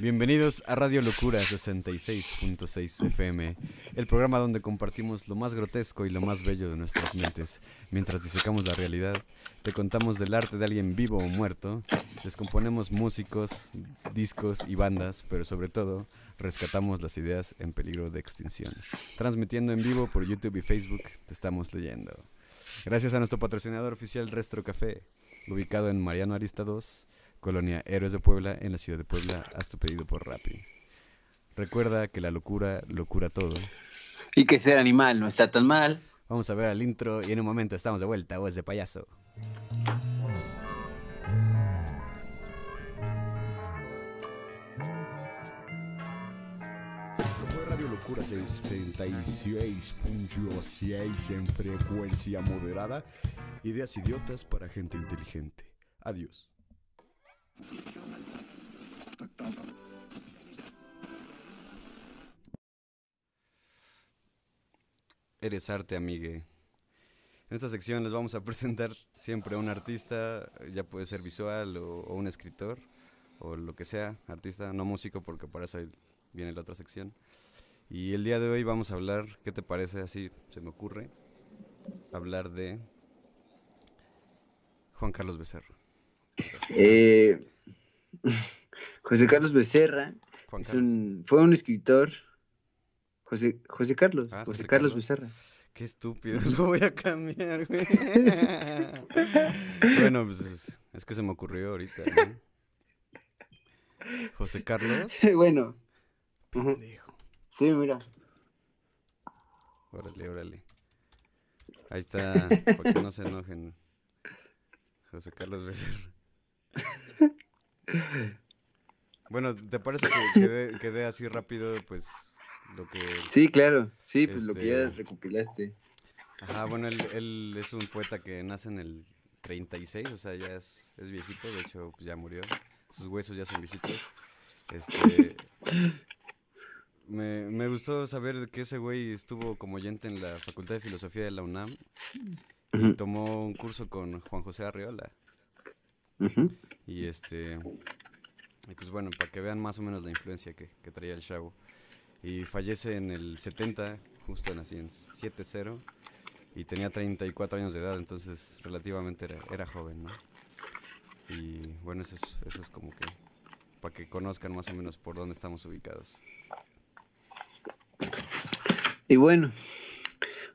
Bienvenidos a Radio Locura 66.6 FM, el programa donde compartimos lo más grotesco y lo más bello de nuestras mentes. Mientras disecamos la realidad, te contamos del arte de alguien vivo o muerto, descomponemos músicos, discos y bandas, pero sobre todo rescatamos las ideas en peligro de extinción. Transmitiendo en vivo por YouTube y Facebook, te estamos leyendo. Gracias a nuestro patrocinador oficial Restro Café, ubicado en Mariano Arista 2, Colonia Héroes de Puebla, en la ciudad de Puebla, haz tu pedido por Rappi. Recuerda que la locura lo cura todo. Y que ser animal no está tan mal. Vamos a ver al intro y en un momento estamos de vuelta, voz de payaso. Radio Locura 66.6 en frecuencia moderada. Ideas idiotas para gente inteligente. Adiós. Eres arte, amigue. En esta sección les vamos a presentar siempre a un artista, ya puede ser visual o, un escritor o lo que sea, artista, no músico, porque para eso viene la otra sección. Y el día de hoy vamos a hablar, ¿qué te parece? Así se me ocurre, hablar de Juan Carlos Becerra. Eh, José Carlos Becerra es un- fue un escritor. José, José Carlos, Ah, José José Carlos. Becerra. Qué estúpido, lo voy a cambiar, güey. bueno, pues es, es que se me ocurrió ahorita, ¿no? José Carlos. bueno. Pendejo. sí, mira. Órale, órale. Ahí está, para que no se enojen. José Carlos Becerra. Bueno, ¿te parece que, que dé- que dé así rápido, pues, lo que... Sí, claro. Sí, pues lo que ya Este- recopilaste. Ajá, bueno, él, él es un poeta que nace en el 36, o sea, ya es, es viejito, de hecho, pues ya murió. Sus huesos ya son viejitos. Este... Me, me gustó saber que ese güey estuvo como oyente en la Facultad de Filosofía de la UNAM y tomó un curso con Juan José Y este. Y pues bueno, para que vean más o menos la influencia que, que traía el chavo. Y fallece en el 70, justo en 7-0. Y tenía 34 años de edad, entonces relativamente era, era joven, ¿no? Y bueno, eso es, eso es como que. Para que conozcan más o menos por dónde estamos ubicados. Y bueno,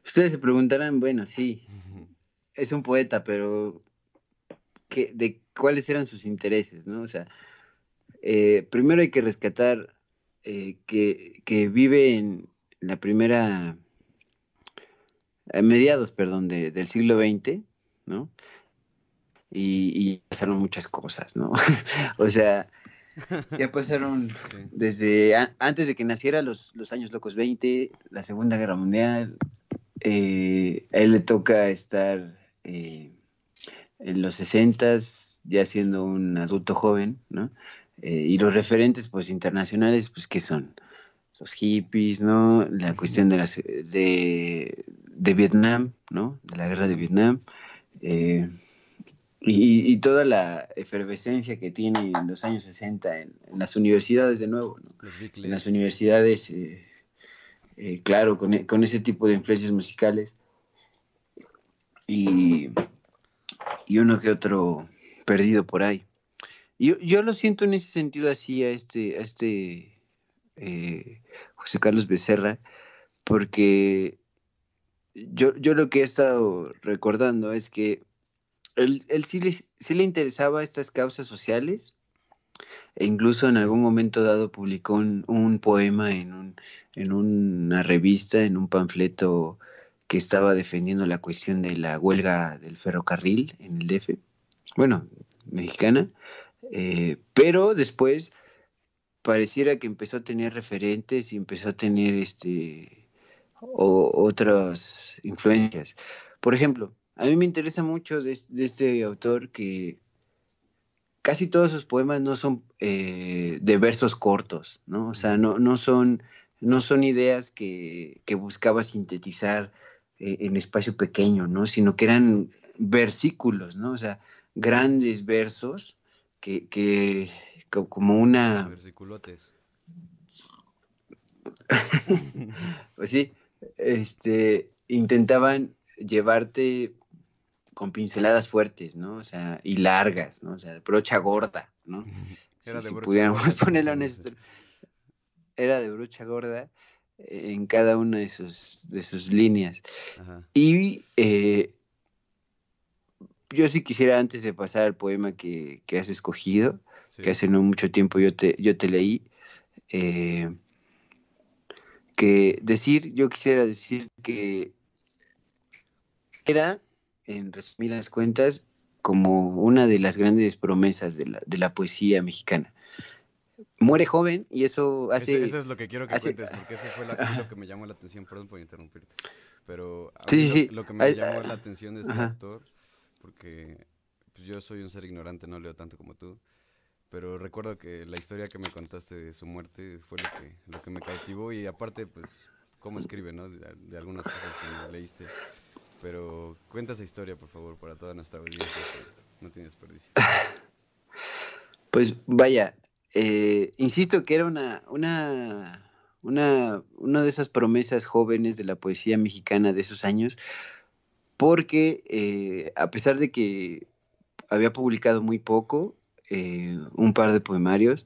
ustedes se preguntarán, bueno, sí, es un poeta, pero ¿qué, ¿de cuáles eran sus intereses, no? O sea, eh, primero hay que rescatar eh, que, que vive en la primera, a mediados, perdón, de- del siglo XX, ¿no? Y, y pasaron muchas cosas, ¿no? o sea, ya pasaron Sí. desde a- antes de que naciera los, los años locos 20, la Segunda Guerra Mundial, eh, a él le toca estar eh, en los 60 ya siendo un adulto joven, ¿no? Eh, y los referentes pues internacionales, pues ¿qué son? Los hippies, ¿no? La cuestión de, las, de, de Vietnam, ¿no? De la guerra de Vietnam. eh, y, y toda la efervescencia que tiene en los años 60 en, en las universidades de nuevo, ¿no? En las universidades, eh, eh, claro, con, con ese tipo de influencias musicales. Y, y uno que otro perdido por ahí. Yo, yo lo siento en ese sentido así a este, a este eh, José Carlos Becerra, porque yo, yo lo que he estado recordando es que él, él sí, le, sí le interesaba estas causas sociales, e incluso en algún momento dado publicó un, un poema en, un, en una revista, en un panfleto que estaba defendiendo la cuestión de la huelga del ferrocarril en el DF, bueno, mexicana, eh, pero después pareciera que empezó a tener referentes y empezó a tener este o, otras influencias. Por ejemplo, a mí me interesa mucho de, de este autor que casi todos sus poemas no son eh, de versos cortos, ¿no? O sea, no, no, son, no son ideas que, que buscaba sintetizar eh, en espacio pequeño, ¿no? Sino que eran versículos, ¿no? O sea, grandes versos que, que como una... Versiculotes. pues sí, este, intentaban llevarte con pinceladas fuertes, ¿no? O sea, y largas, ¿no? O sea, brocha gorda, ¿no? Era de si brocha pudiéramos gorda, ponerlo entonces. honesto. Era de brocha gorda en cada una de sus, de sus líneas. Ajá. Y eh, yo sí quisiera, antes de pasar al poema que, que has escogido, Sí. que hace no mucho tiempo yo te, yo te leí, eh, que decir, yo quisiera decir que era, en resumidas cuentas, como una de las grandes promesas de la, de la poesía mexicana. Muere joven y eso hace... Eso, eso es lo que quiero que hace- cuentes, porque eso fue la- lo que me llamó la atención, perdón por interrumpirte. Pero a Sí, mí sí, lo, que me Ay, llamó ah, la atención de este ajá. actor, porque pues, yo soy un ser ignorante, no leo tanto como tú, pero recuerdo que la historia que me contaste de su muerte fue lo que, lo que me cautivó y aparte, pues, cómo escribe, ¿no? De, de algunas cosas que me leíste. Pero cuenta esa historia, por favor, para toda nuestra audiencia, que no tiene desperdicio. Pues vaya, eh, insisto que era una, una, una, una de esas promesas jóvenes de la poesía mexicana de esos años, porque eh, a pesar de que había publicado muy poco, eh, un par de poemarios,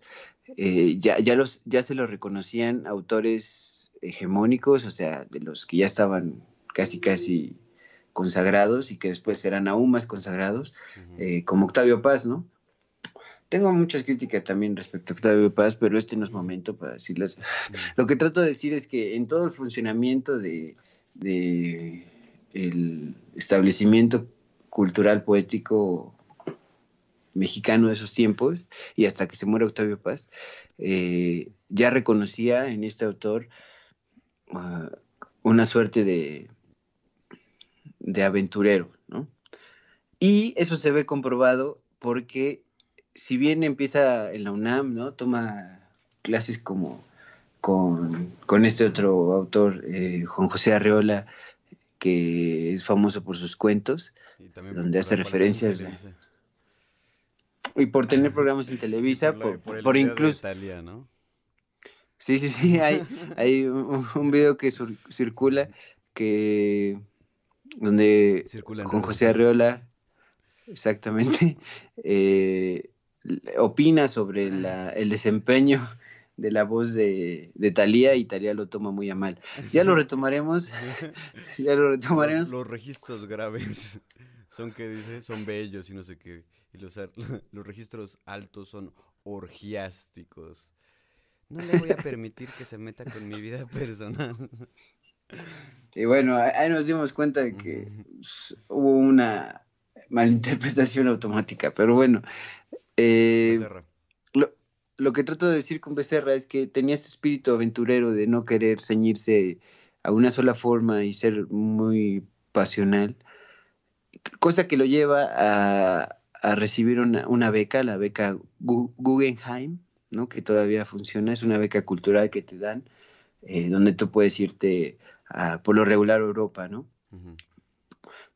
ya, ya, los, ya se los reconocían autores hegemónicos, o sea, de los que ya estaban casi, casi consagrados y que después serán aún más consagrados, como Octavio Paz, ¿no? Tengo muchas críticas también respecto a Octavio Paz, pero este no es momento para decirlas. Ujú. Lo que trato de decir es que en todo el funcionamiento de, de el establecimiento cultural poético mexicano de esos tiempos y hasta que se muere Octavio Paz, eh, ya reconocía en este autor ah, una suerte de, de aventurero, ¿no? Y eso se ve comprobado porque si bien empieza en la UNAM, ¿no? Toma clases como con, con este otro autor, eh, Juan José Arreola, que es famoso por sus cuentos Y también donde hace referencias, y por tener programas en Televisa, por, el por de incluso... Thalía, ¿no? Sí, sí, sí, hay, hay un, un video que sur- circula que donde Circula en con José. Arreola, exactamente, eh, opina sobre la- el desempeño de la voz de, de Thalía y Thalía lo toma muy a mal. Ya lo retomaremos, ya lo Los, retomaremos. los registros graves son que dice, son bellos y no sé qué. Y los, los registros altos son orgiásticos. No le voy a permitir que se meta con mi vida personal. Y bueno, ahí nos dimos cuenta de que hubo una malinterpretación automática, pero bueno. Eh, Becerra. lo, lo que trato de decir con Becerra es que tenía ese espíritu aventurero de no querer ceñirse a una sola forma y ser muy pasional, cosa que lo lleva a, a recibir una, una beca, la beca Gu- Guggenheim, ¿no? que todavía funciona, es una beca cultural que te dan, eh, donde tú puedes irte a, por lo regular a Europa, ¿no?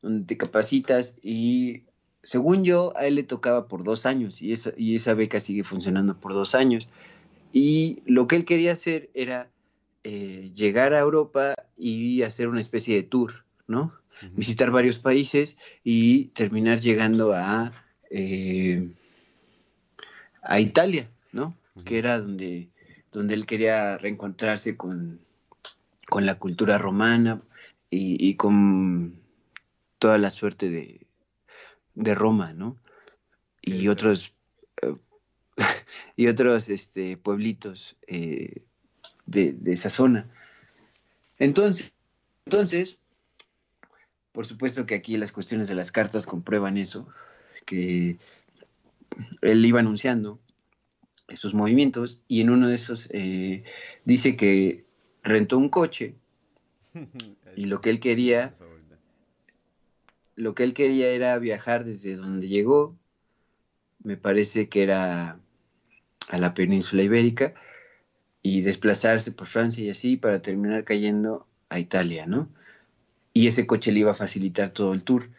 Donde te capacitas y según yo a él le tocaba por dos años y esa, y esa beca sigue funcionando por dos años. Y lo que él quería hacer era eh, llegar a Europa y hacer una especie de tour, ¿no? Visitar varios países y terminar llegando a, eh, a Italia, ¿no? Que era donde, donde él quería reencontrarse con, con la cultura romana y, y con toda la suerte de, de Roma, ¿no? Y otros eh, y otros este, pueblitos eh, de, de esa zona. Entonces, entonces, por supuesto que aquí las cuestiones de las cartas comprueban eso, que él iba anunciando esos movimientos y en uno de esos eh, dice que rentó un coche y lo que él quería. Lo que él quería era viajar desde donde llegó, me parece que era a la península ibérica, y desplazarse por Francia y así para terminar cayendo a Italia, ¿no? Y ese coche le iba a facilitar todo el tour,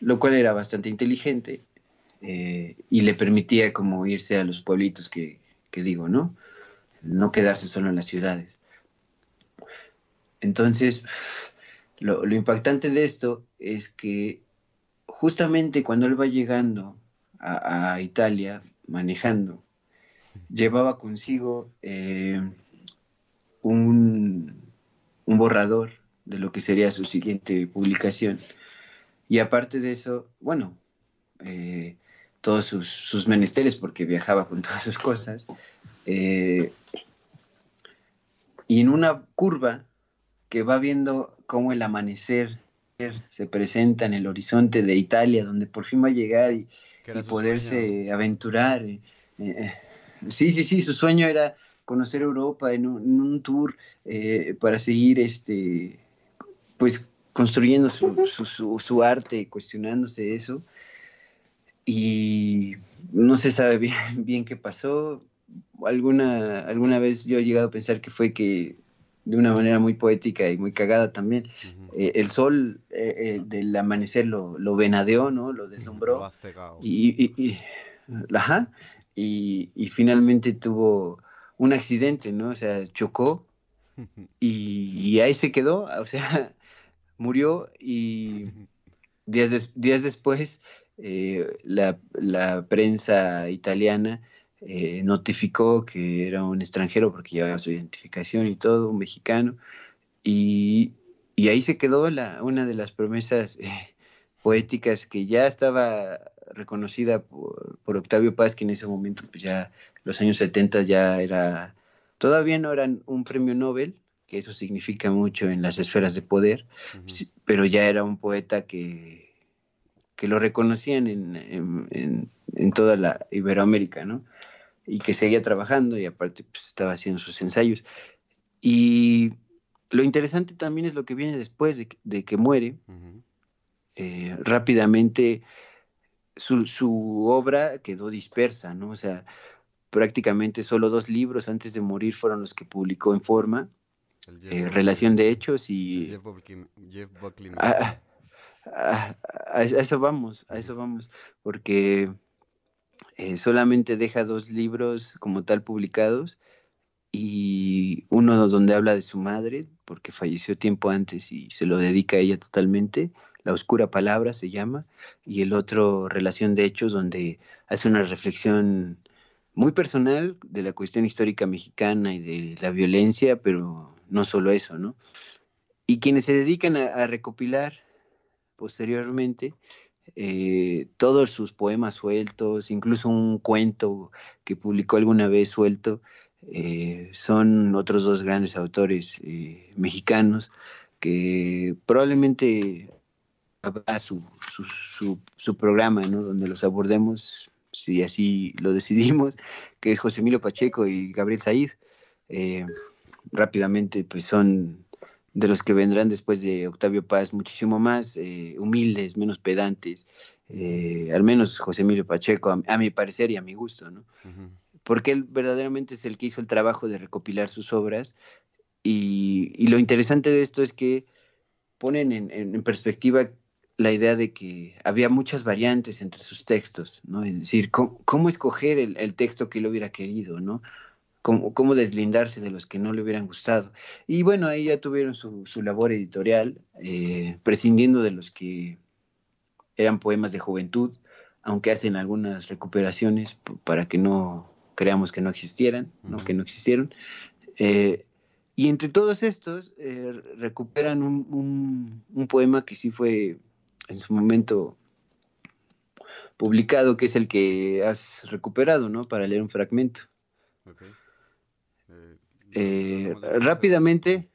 lo cual era bastante inteligente. eh, y le permitía como irse a los pueblitos que, que digo, ¿no? No quedarse solo en las ciudades. Entonces, lo, impactante de esto es que justamente cuando él va llegando a, Italia, manejando, llevaba consigo eh, un, borrador de lo que sería su siguiente publicación. Y aparte de eso, bueno, eh, todos sus, sus, menesteres, porque viajaba con todas sus cosas. Eh, y en una curva que va viendo cómo el amanecer se presenta en el horizonte de Italia, donde por fin va a llegar y, y poderse sueño? aventurar. Eh, eh, sí, sí, sí, su sueño era conocer Europa en un, en un tour eh, para seguir este, pues construyendo su, su, su, su, arte, cuestionándose eso. Y no se sabe bien, bien qué pasó. Alguna, alguna vez yo he llegado a pensar que fue que de una manera muy poética y muy cagada también. Uh -huh. eh, el sol eh, eh, del amanecer lo, lo, venadeó, ¿no? Lo deslumbró. Lo y, y, y, ajá, y, y, finalmente tuvo un accidente, ¿no? O sea, chocó y, ahí se quedó, o sea, murió y días, des, días después la, la, prensa italiana eh, notificó que era un extranjero porque llevaba su identificación y todo, un mexicano, y, y ahí se quedó la, una de las promesas eh, poéticas que ya estaba reconocida por, por, Octavio Paz, que en ese momento, pues ya los años 70 ya era, todavía no eran un premio Nobel, que eso significa mucho en las esferas de poder, uh -huh. pero ya era un poeta que, que lo reconocían en, en, en, en toda la Iberoamérica, ¿no? y que seguía trabajando y aparte pues, estaba haciendo sus ensayos. Y lo interesante también es lo que viene después de, de que muere. Uh -huh. eh, rápidamente su, su, obra quedó dispersa, ¿no? O sea, prácticamente solo dos libros antes de morir fueron los que publicó en forma. Eh, relación de hechos y... Jeff Buckley, Jeff Buckley. A, a, a, eso vamos, a eso vamos, porque eh, solamente deja dos libros como tal publicados y uno donde habla de su madre, porque falleció tiempo antes y se lo dedica a ella totalmente, La Oscura Palabra se llama, y el otro, Relación de Hechos, donde hace una reflexión muy personal de la cuestión histórica mexicana y de la violencia, pero no solo eso, ¿no? Y quienes se dedican a recopilar posteriormente eh, todos sus poemas sueltos, incluso un cuento que publicó alguna vez suelto, eh, son otros dos grandes autores eh, mexicanos que probablemente habrá su, programa, ¿no? donde los abordemos, si así lo decidimos, que es José Emilio Pacheco y Gabriel Said. Rápidamente, pues son de los que vendrán después de Octavio Paz, muchísimo más eh, humildes, menos pedantes, eh, al menos José Emilio Pacheco, a, a, mi parecer y a mi gusto, ¿no? Uh -huh. Porque él verdaderamente es el que hizo el trabajo de recopilar sus obras y, y lo interesante de esto es que ponen en, en, en, perspectiva la idea de que había muchas variantes entre sus textos, ¿no? Es decir, cómo, cómo escoger el, el, texto que él hubiera querido, ¿no? Cómo, cómo, deslindarse de los que no le hubieran gustado. Y bueno, ahí ya tuvieron su, su labor editorial, eh, prescindiendo de los que eran poemas de juventud, aunque hacen algunas recuperaciones para que no creamos que no existieran, uh -huh. ¿no? que no existieron. Eh, y entre todos estos eh, recuperan un, un, un, poema que sí fue en su momento publicado, que es el que has recuperado, ¿no? Para leer un fragmento. Okay. Eh, rápidamente,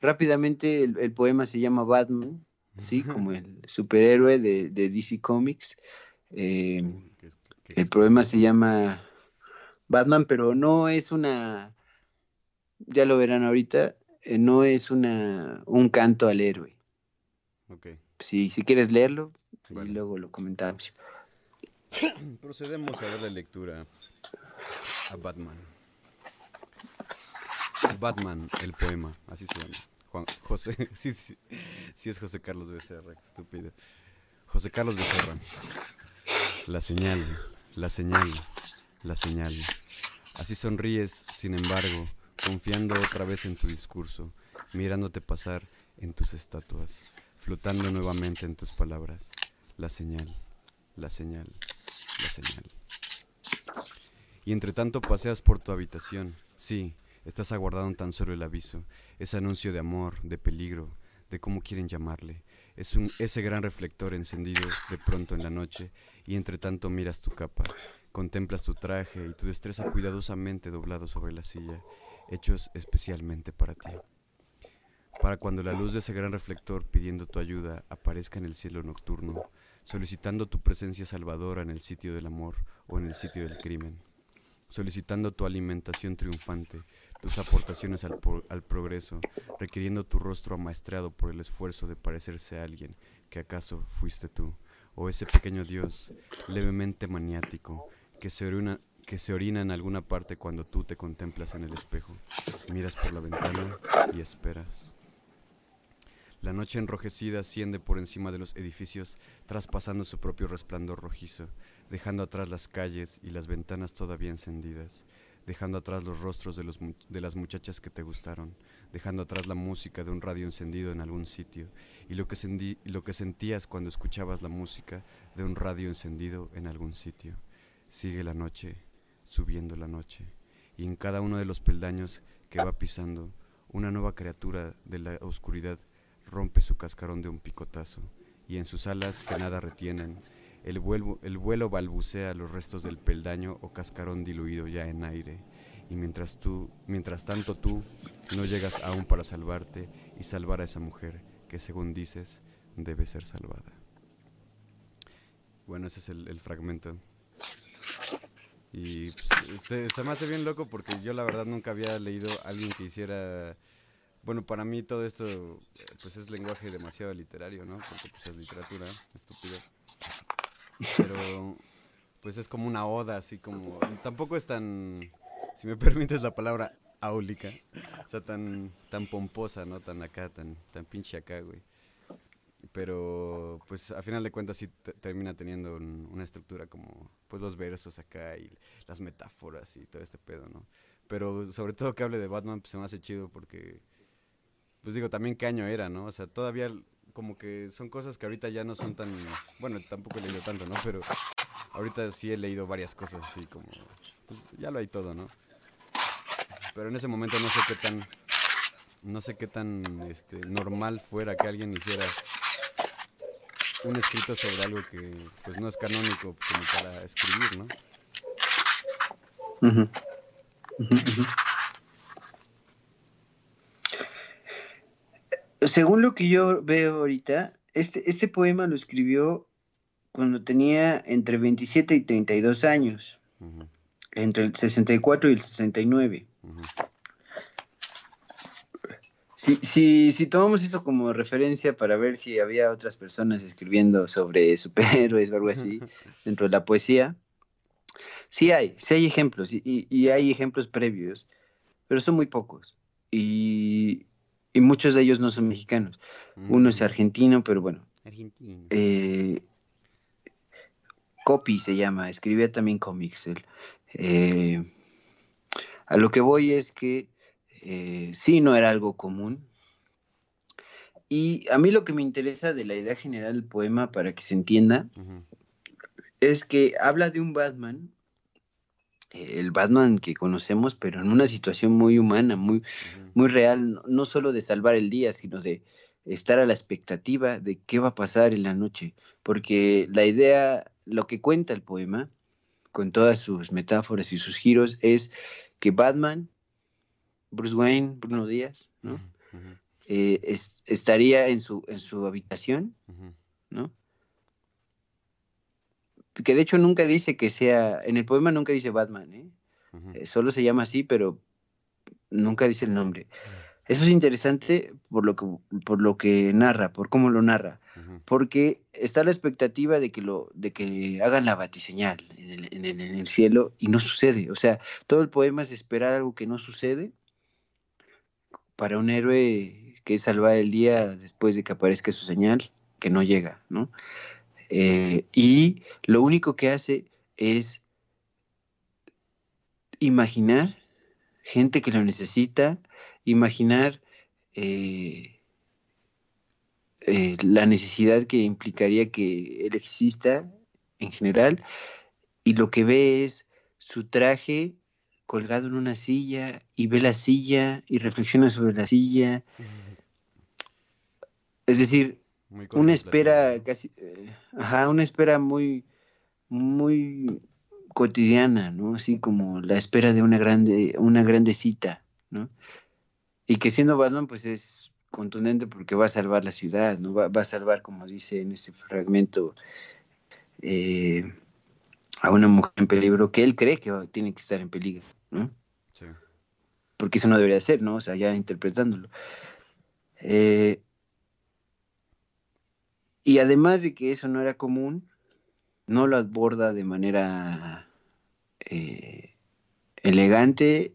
rápidamente el, el, poema se llama Batman, ¿sí? Como el superhéroe de, de DC Comics. Eh, ¿Qué, qué el poema se llama Batman, pero no es una, ya lo verán ahorita, eh, no es una, un canto al héroe. Okay. Si, si quieres leerlo, vale. y luego lo comentamos. Procedemos a ver la lectura a Batman. Batman, el poema, así se llama. Juan José, sí, sí, sí es José Carlos Becerra, estúpido. José Carlos Becerra. La señal, la señal, la señal. Así sonríes, sin embargo, confiando otra vez en tu discurso, mirándote pasar en tus estatuas, flotando nuevamente en tus palabras. La señal, la señal, la señal. Y entre tanto paseas por tu habitación. Sí, estás aguardando tan solo el aviso, ese anuncio de amor, de peligro, de cómo quieren llamarle. Es un, ese gran reflector encendido de pronto en la noche y entre tanto miras tu capa, contemplas tu traje y tu destreza cuidadosamente doblado sobre la silla, hechos especialmente para ti. Para cuando la luz de ese gran reflector pidiendo tu ayuda aparezca en el cielo nocturno, solicitando tu presencia salvadora en el sitio del amor o en el sitio del crimen, solicitando tu alimentación triunfante, tus aportaciones al, progreso, requiriendo tu rostro amaestrado por el esfuerzo de parecerse a alguien que acaso fuiste tú, o ese pequeño Dios levemente maniático que se orina, que se orina en alguna parte cuando tú te contemplas en el espejo, miras por la ventana y esperas. La noche enrojecida asciende por encima de los edificios, traspasando su propio resplandor rojizo, dejando atrás las calles y las ventanas todavía encendidas, dejando atrás los rostros de, los, de las muchachas que te gustaron, dejando atrás la música de un radio encendido en algún sitio y lo que, lo que sentías cuando escuchabas la música de un radio encendido en algún sitio. Sigue la noche, subiendo la noche, y en cada uno de los peldaños que va pisando, una nueva criatura de la oscuridad rompe su cascarón de un picotazo, y en sus alas que nada retienen, el vuelo, el vuelo balbucea los restos del peldaño o cascarón diluido ya en aire, y mientras tú, mientras tanto tú no llegas aún para salvarte y salvar a esa mujer que según dices debe ser salvada. Bueno, ese es el, fragmento. Y pues, se, me hace bien loco porque yo la verdad nunca había leído a alguien que hiciera bueno, para mí todo esto pues es lenguaje demasiado literario, ¿no? Porque pues es literatura, estúpido. Pero pues es como una oda, así como... Tampoco es tan, si me permites la palabra, áulica. O sea, tan, tan pomposa, ¿no? Tan acá, tan, tan pinche acá, güey. Pero pues a final de cuentas sí termina teniendo una estructura como pues los versos acá y las metáforas y todo este pedo, ¿no? Pero sobre todo que hable de Batman pues se me hace chido porque pues digo, también qué año era, ¿no? O sea, todavía como que son cosas que ahorita ya no son tan, bueno, tampoco he leído tanto, ¿no? Pero ahorita sí he leído varias cosas así como, pues ya lo hay todo, ¿no? Pero en ese momento no sé qué tan, no sé qué tan este, normal fuera que alguien hiciera un escrito sobre algo que pues no es canónico como para escribir, ¿no? Según lo que yo veo ahorita, este, este poema lo escribió cuando tenía entre 27 y 32 años, entre el 64 y el 69. si, si, tomamos eso como referencia para ver si había otras personas escribiendo sobre superhéroes o algo así dentro de la poesía, sí hay, sí hay ejemplos y, y hay ejemplos previos, pero son muy pocos. Y, y muchos de ellos no son mexicanos. Uno es mm. argentino, pero bueno. Argentino. Eh, Copy se llama, escribía también cómics eh, a lo que voy es que eh, sí no era algo común. Y a mí lo que me interesa de la idea general del poema, para que se entienda, es que habla de un Batman el Batman que conocemos, pero en una situación muy humana, muy, muy real, no solo de salvar el día, sino de estar a la expectativa de qué va a pasar en la noche, porque la idea, lo que cuenta el poema, con todas sus metáforas y sus giros, es que Batman, Bruce Wayne, Bruno Díaz, ¿no? Eh, estaría en su, en su habitación, ¿no? Que de hecho nunca dice que sea, en el poema nunca dice Batman, ¿eh? Eh, solo se llama así, pero nunca dice el nombre. Eso es interesante por lo que, por lo que narra, por cómo lo narra, porque está la expectativa de que, lo, de que hagan la batiseñal en el, en el cielo y no sucede. O sea, todo el poema es esperar algo que no sucede para un héroe que es salvar el día después de que aparezca su señal, que no llega, ¿no? Eh, y lo único que hace es imaginar gente que lo necesita, imaginar eh, eh, la necesidad que implicaría que él exista en general, y lo que ve es su traje colgado en una silla y ve la silla y reflexiona sobre la silla. Es decir, una espera casi, eh, ajá, una espera muy, muy cotidiana, ¿no? Así como la espera de una grande, una grande cita, ¿no? Y que siendo Batman, pues es contundente porque va a salvar la ciudad, ¿no? Va, a salvar, como dice en ese fragmento, eh, a una mujer en peligro que él cree que tiene que estar en peligro, ¿no? Sí. Porque eso no debería ser, ¿no? O sea, ya interpretándolo. Eh, y además de que eso no era común, no lo aborda de manera eh, elegante.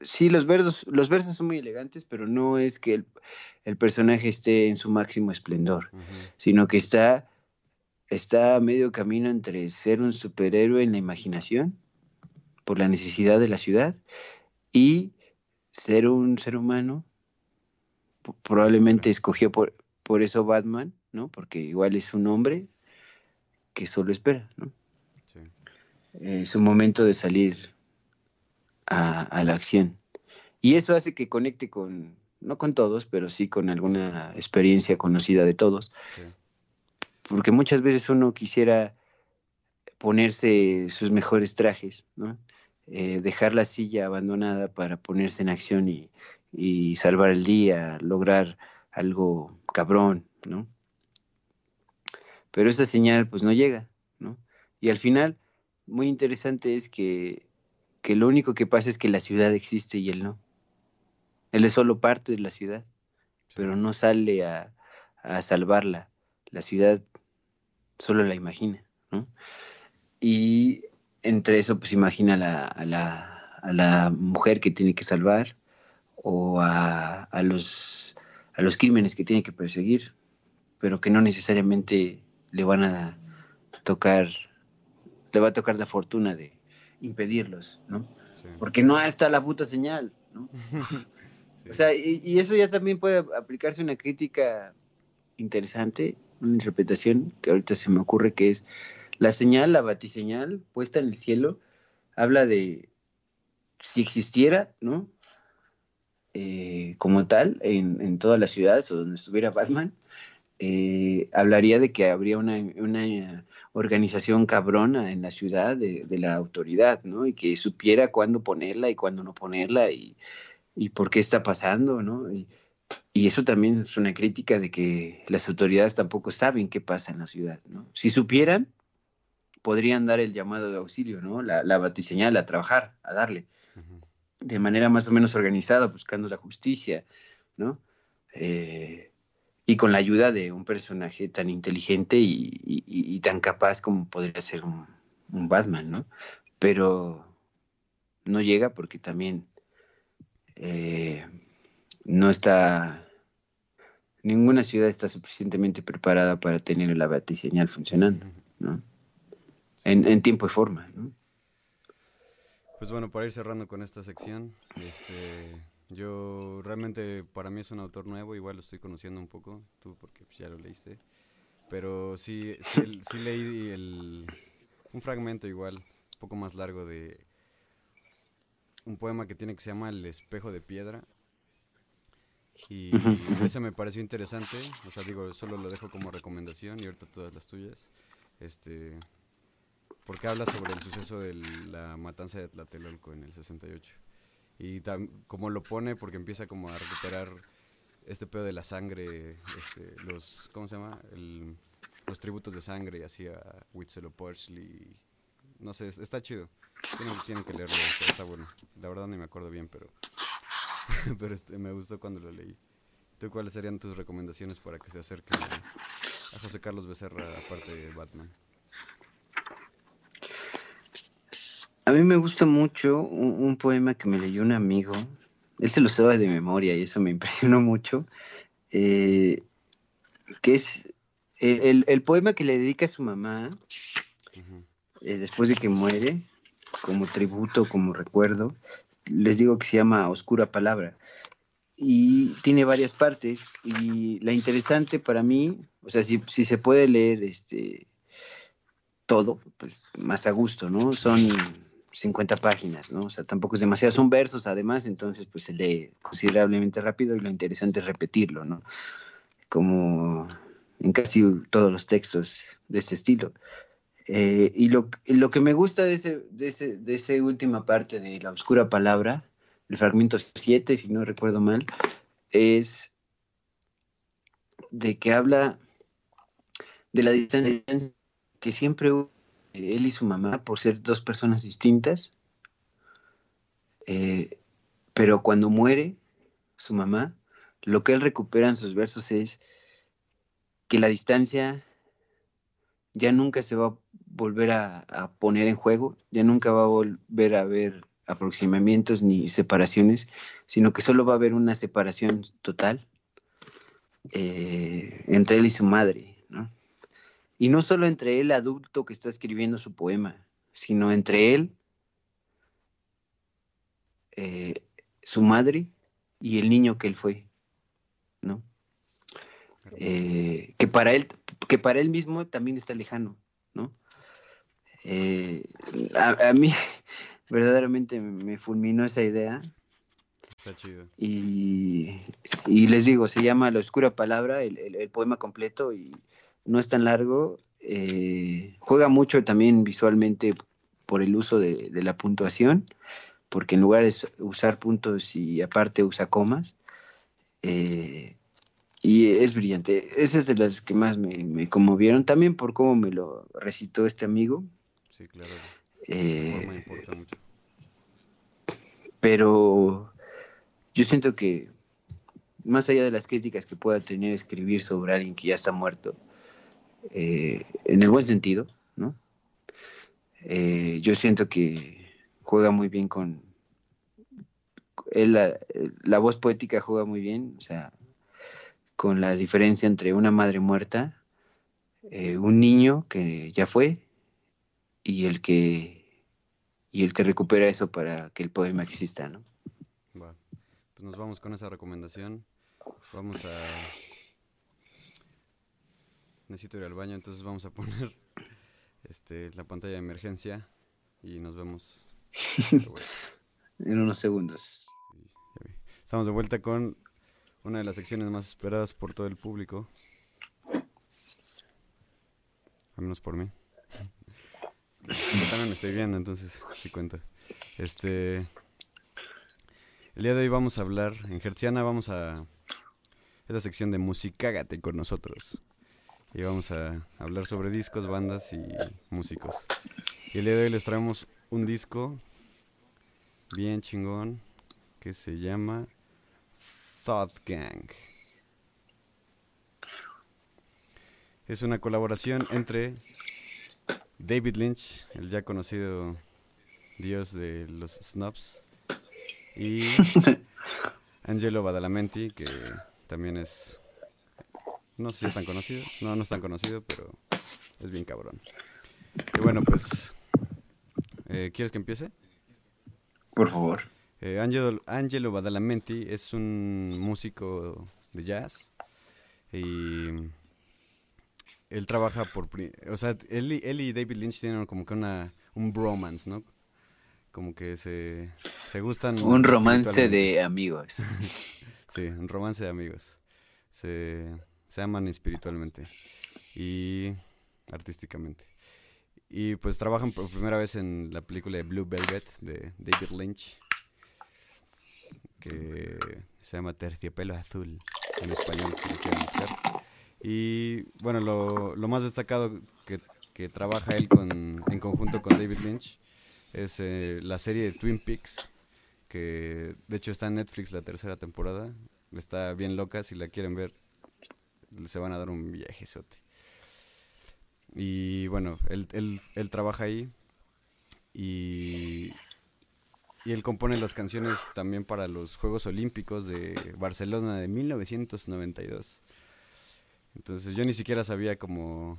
Sí, los versos, los versos son muy elegantes, pero no es que el, personaje esté en su máximo esplendor, sino que está, está a medio camino entre ser un superhéroe en la imaginación, por la necesidad de la ciudad, y ser un ser humano. Probablemente escogió por, por eso Batman, ¿no? Porque igual es un hombre que solo espera, ¿no? Eh, es un momento de salir a, la acción. Y eso hace que conecte con, no con todos, pero sí con alguna experiencia conocida de todos. Porque muchas veces uno quisiera ponerse sus mejores trajes, ¿no? Eh, dejar la silla abandonada para ponerse en acción y, y salvar el día, lograr algo cabrón, ¿no? Pero esa señal pues no llega, ¿no? Y al final, muy interesante es que, que lo único que pasa es que la ciudad existe y él no. Él es solo parte de la ciudad, pero no sale a, a salvarla. La ciudad solo la imagina, ¿no? Y entre eso, pues imagina la, a, la, a la mujer que tiene que salvar o a, a los a los crímenes que tiene que perseguir, pero que no necesariamente le van a tocar, le va a tocar la fortuna de impedirlos, ¿no? Porque no está la puta señal, ¿no? O sea, y, eso ya también puede aplicarse una crítica interesante, una interpretación que ahorita se me ocurre que es la señal, la batiseñal puesta en el cielo, habla de si existiera, ¿no? Eh, como tal en, todas las ciudades o donde estuviera Batman, eh, hablaría de que habría una, organización cabrona en la ciudad de, la autoridad, ¿no? Y que supiera cuándo ponerla y cuándo no ponerla y, por qué está pasando, ¿no? Y, eso también es una crítica de que las autoridades tampoco saben qué pasa en la ciudad, ¿no? Si supieran, podrían dar el llamado de auxilio, ¿no? La, la batiseñal a trabajar, a darle de manera más o menos organizada, buscando la justicia, ¿no? Eh, y con la ayuda de un personaje tan inteligente y, tan capaz como podría ser un, Batman, ¿no? Pero no llega porque también eh, no está, ninguna ciudad está suficientemente preparada para tener la batiseñal funcionando, ¿no? En, en tiempo y forma, ¿no? Pues bueno, para ir cerrando con esta sección, este, yo realmente para mí es un autor nuevo, igual lo estoy conociendo un poco, tú porque pues, ya lo leíste, pero sí, sí, leí el, un fragmento igual, un poco más largo de un poema que tiene que se llama El espejo de piedra. Y ese me pareció interesante, o sea, digo, solo lo dejo como recomendación y ahorita todas las tuyas. Este, porque habla sobre el suceso de la matanza de Tlatelolco en el 68. Y como lo pone, porque empieza como a recuperar este pedo de la sangre, este, los, ¿cómo se llama? los tributos de sangre, y así a Huitzilopochtli. No sé, está chido. Tienen, que leerlo, está, bueno. La verdad no me acuerdo bien, pero, pero este, me gustó cuando lo leí. ¿Tú cuáles serían tus recomendaciones para que se acerquen a José Carlos Becerra, aparte de Batman? A mí me gusta mucho un, poema que me leyó un amigo. Él se lo sabe de memoria y eso me impresionó mucho. Eh, que es el, el poema que le dedica a su mamá, eh, después de que muere, como tributo, como recuerdo, les digo que se llama Oscura Palabra. Y tiene varias partes. Y la interesante para mí, o sea, si, si se puede leer este todo, pues más a gusto, ¿no? Son 50 páginas, ¿no? O sea, tampoco es demasiado, son versos además, entonces pues se lee considerablemente rápido y lo interesante es repetirlo, ¿no? Como en casi todos los textos de ese estilo. Eh, y lo, lo, que me gusta de, ese, de, ese, de esa última parte de La Oscura Palabra, el fragmento 7, si no recuerdo mal, es de que habla de la distancia que siempre hubo él y su mamá por ser dos personas distintas, eh, pero cuando muere su mamá, lo que él recupera en sus versos es que la distancia ya nunca se va a volver a, poner en juego, ya nunca va a volver a haber aproximamientos ni separaciones, sino que solo va a haber una separación total eh, entre él y su madre, Y no solo entre él, adulto que está escribiendo su poema, sino entre él, eh, su madre y el niño que él fue, ¿no? Eh, que para él, que para él mismo también está lejano, ¿no? Eh, a, mí verdaderamente me fulminó esa idea. Está chido. Y, les digo, se llama La Oscura Palabra, el, poema completo, y no es tan largo. Eh, juega mucho también visualmente por el uso de, de, la puntuación, porque en lugar de usar puntos y aparte usa comas. Eh, y es brillante. Esa es de las que más me, conmovieron, también por cómo me lo recitó este amigo. Sí, claro. Eh, pero yo siento que más allá de las críticas que pueda tener escribir sobre alguien que ya está muerto, eh, en el buen sentido, ¿no? Eh, yo siento que juega muy bien con... la, la voz poética juega muy bien, o sea, con la diferencia entre una madre muerta, eh, un niño que ya fue y el que y el que recupera eso para que el poema exista, ¿no? Bueno, pues nos vamos con esa recomendación. Vamos a necesito ir al baño, entonces vamos a poner este la pantalla de emergencia y nos vemos en unos segundos. Estamos de vuelta con una de las secciones más esperadas por todo el público. Al menos por mí. Yo también me estoy viendo, entonces sí cuenta. Este. El día de hoy vamos a hablar, en Hertziana vamos a. Esta sección de Musicágate con nosotros. Y vamos a hablar sobre discos, bandas y músicos. Y el día de hoy les traemos un disco bien chingón que se llama Thought Gang. Es una colaboración entre David Lynch, el ya conocido dios de los snobs, y Angelo Badalamenti, que también es, no sé si es tan conocido, no, no es tan conocido, pero es bien cabrón. Y bueno, pues, eh, ¿quieres que empiece? Por favor. Eh, Angelo, Badalamenti es un músico de jazz y él trabaja por... O sea, él, y David Lynch tienen como que una, un bromance, ¿no? Como que se, se gustan... Un romance de amigos. sí, un romance de amigos. Se, se aman espiritualmente y artísticamente. Y pues trabajan por primera vez en la película de Blue Velvet de David Lynch que se llama Terciopelo Azul en español, si lo quieren buscar. Y bueno, lo, lo más destacado que, que trabaja él con, en conjunto con David Lynch es eh, la serie de Twin Peaks, que de hecho está en Netflix la tercera temporada. Está bien loca, si la quieren ver, se van a dar un viajezote. Y bueno, él, él, él trabaja ahí y y él compone las canciones también para los Juegos Olímpicos de Barcelona de 1992. Entonces yo ni siquiera sabía como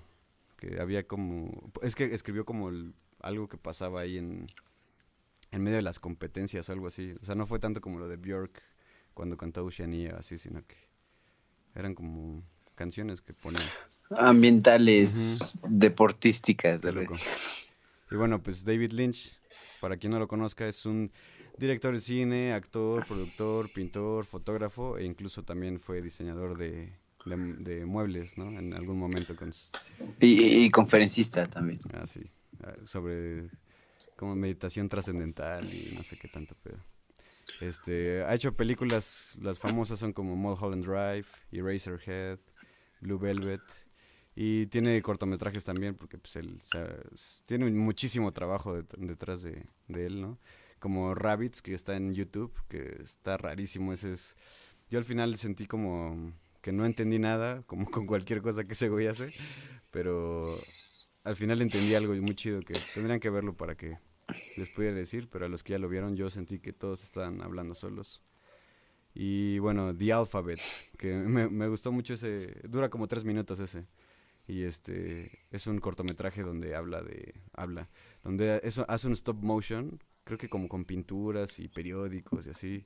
que había como... Es que escribió como el- algo que pasaba ahí en, en medio de las competencias algo así. O sea, no fue tanto como lo de Björk cuando cantó Oceanía, así, sino que eran como canciones que ponía. Ambientales, deportísticas. Vez. loco. Y bueno, pues David Lynch, para quien no lo conozca, es un director de cine, actor, productor, pintor, fotógrafo e incluso también fue diseñador de, de, de muebles, ¿no? En algún momento con Y, y conferencista también. ah, sí, ah, sobre como meditación trascendental y no sé qué tanto pedo. Este, ha hecho películas, las famosas son como Mulholland Drive, Eraserhead, Blue Velvet y tiene cortometrajes también porque pues él tiene muchísimo trabajo det- detrás de, de él, ¿no? Como Rabbits que está en YouTube, que está rarísimo, ese es yo al final sentí como que no entendí nada, como con cualquier cosa que ese güey hace, pero al final entendí algo muy chido que tendrían que verlo para que les pudiera decir, pero a los que ya lo vieron yo sentí que todos estaban hablando solos. Y bueno, The Alphabet, que me, me gustó mucho ese, dura como tres minutos ese. Y este es un cortometraje donde habla de, habla, donde eso hace un stop motion, creo que como con pinturas y periódicos y así,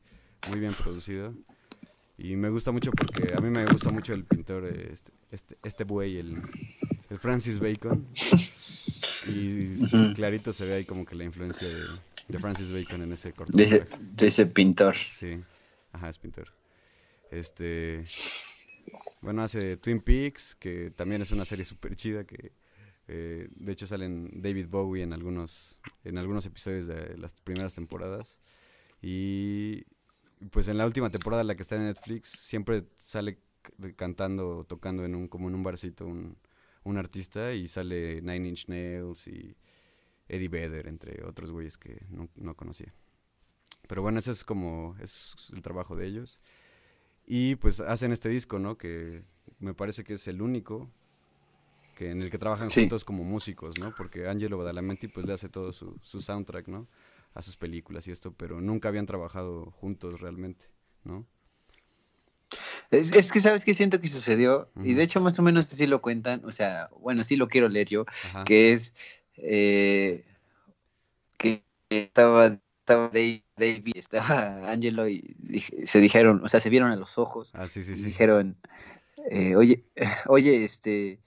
muy bien producido. Y me gusta mucho porque a mí me gusta mucho el pintor, este, este, este buey, el, el Francis Bacon. Y clarito se ve ahí como que la influencia de, de Francis Bacon en ese De cortometraje. ese, de ese pintor. Sí, ajá, es pintor. Este, bueno, hace Twin Peaks, que también es una serie súper chida, que eh, de hecho salen David Bowie en algunos, en algunos episodios de las primeras temporadas. Y pues en la última temporada, la que está en Netflix, siempre sale cantando, tocando en un, como en un barcito un, un artista y sale Nine Inch Nails y Eddie Vedder, entre otros güeyes que no conocía. Pero bueno, ese es como es el trabajo de ellos. Y pues hacen este disco, ¿no? Que me parece que es el único que en el que trabajan Sí. juntos como músicos, ¿no? Porque Angelo Badalamenti pues le hace todo su, su soundtrack, ¿no? A sus películas y esto, pero nunca habían trabajado juntos realmente, ¿no? Es, es que sabes que siento que sucedió, y de hecho más o menos así lo cuentan, o sea, bueno, sí lo quiero leer yo, Ajá. que es eh, que estaba, estaba Dave- David, estaba Angelo y dije- se dijeron, o sea, se vieron a los ojos Ah, sí, sí, y sí. dijeron, eh, oye, oye, este,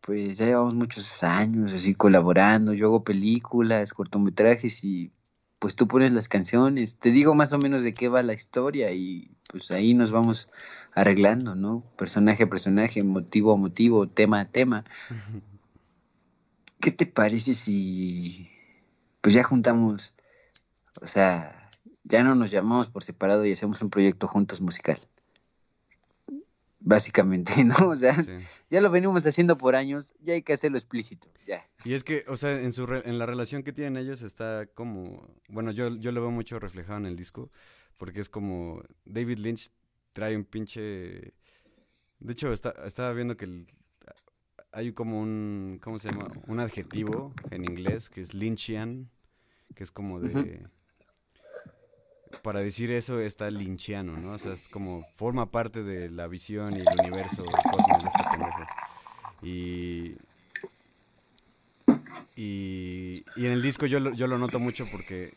pues ya llevamos muchos años así colaborando, yo hago películas, cortometrajes y pues tú pones las canciones, te digo más o menos de qué va la historia y pues ahí nos vamos arreglando, ¿no? Personaje a personaje, motivo a motivo, tema a tema. ¿Qué te parece si pues ya juntamos, o sea, ya no nos llamamos por separado y hacemos un proyecto juntos musical? Básicamente, ¿no? O sea, Sí. ya lo venimos haciendo por años, ya hay que hacerlo explícito, ya. Y es que, o sea, en, su re- en la relación que tienen ellos está como, bueno, yo, yo lo veo mucho reflejado en el disco, porque es como David Lynch trae un pinche... De hecho, está- estaba viendo que el- hay como un, ¿cómo se llama? Un adjetivo en inglés que es Lynchian, que es como de... Para decir eso está lynchiano, ¿no? O sea, es como forma parte de la visión y el universo, cosmos de este pendejo. Y, y, y en el disco yo lo, yo lo noto mucho porque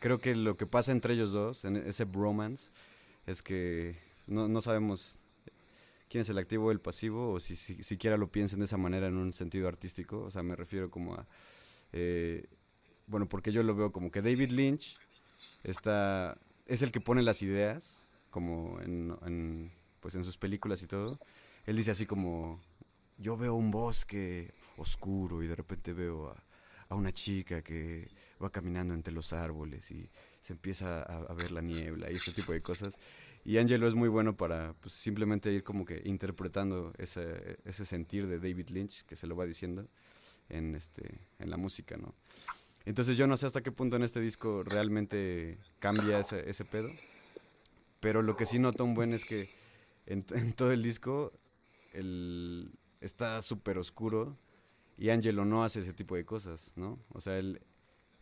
creo que lo que pasa entre ellos dos, en ese bromance, es que no, no sabemos quién es el activo o el pasivo, o si, si siquiera lo piensan de esa manera en un sentido artístico. O sea, me refiero como a... eh, bueno, porque yo lo veo como que David Lynch está, es el que pone las ideas, como en, pues en sus películas y todo. Él dice así como, yo veo un bosque oscuro y de repente veo a, una chica que va caminando entre los árboles y se empieza a, a ver la niebla y ese tipo de cosas. Y Angelo es muy bueno para pues, simplemente ir como que interpretando ese, ese sentir de David Lynch que se lo va diciendo en, este, en la música, ¿no? Entonces yo no sé hasta qué punto en este disco realmente cambia ese, pedo, pero lo que sí noto un buen es que en, todo el disco está súper oscuro y Angelo no hace ese tipo de cosas, ¿no? O sea, él,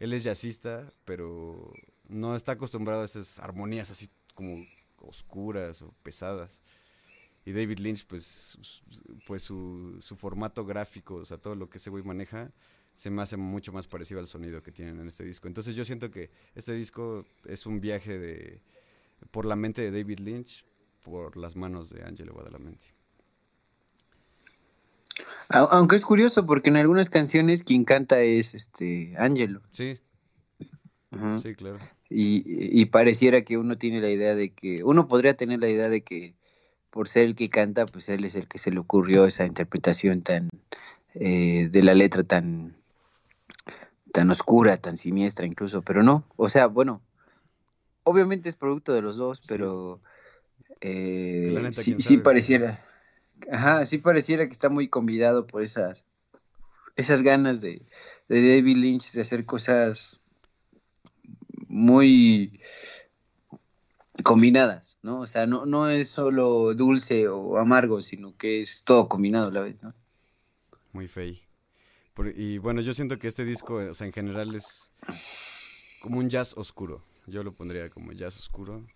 él es jazzista, pero no está acostumbrado a esas armonías así como oscuras o pesadas. Y David Lynch, pues, pues su, su formato gráfico, o sea, todo lo que ese güey maneja, se me hace mucho más parecido al sonido que tienen en este disco. Entonces yo siento que este disco es un viaje de por la mente de David Lynch, por las manos de Angelo Badalamenti. Aunque es curioso porque en algunas canciones quien canta es este Angelo. Sí. Sí, claro. Y, pareciera que uno tiene la idea de que, uno podría tener la idea de que por ser el que canta, pues él es el que se le ocurrió esa interpretación tan, eh, de la letra tan, tan oscura, tan siniestra incluso, pero no, o sea, bueno, obviamente es producto de los dos, pero eh, sí, pareciera, ajá, sí pareciera que está muy convidado por esas, esas ganas de, de David Lynch de hacer cosas muy combinadas, ¿no? O sea, no, no es solo dulce o amargo, sino que es todo combinado a la vez, ¿no? Muy fey y bueno, yo siento que este disco, o sea, en general es como un jazz oscuro. Yo lo pondría como jazz oscuro.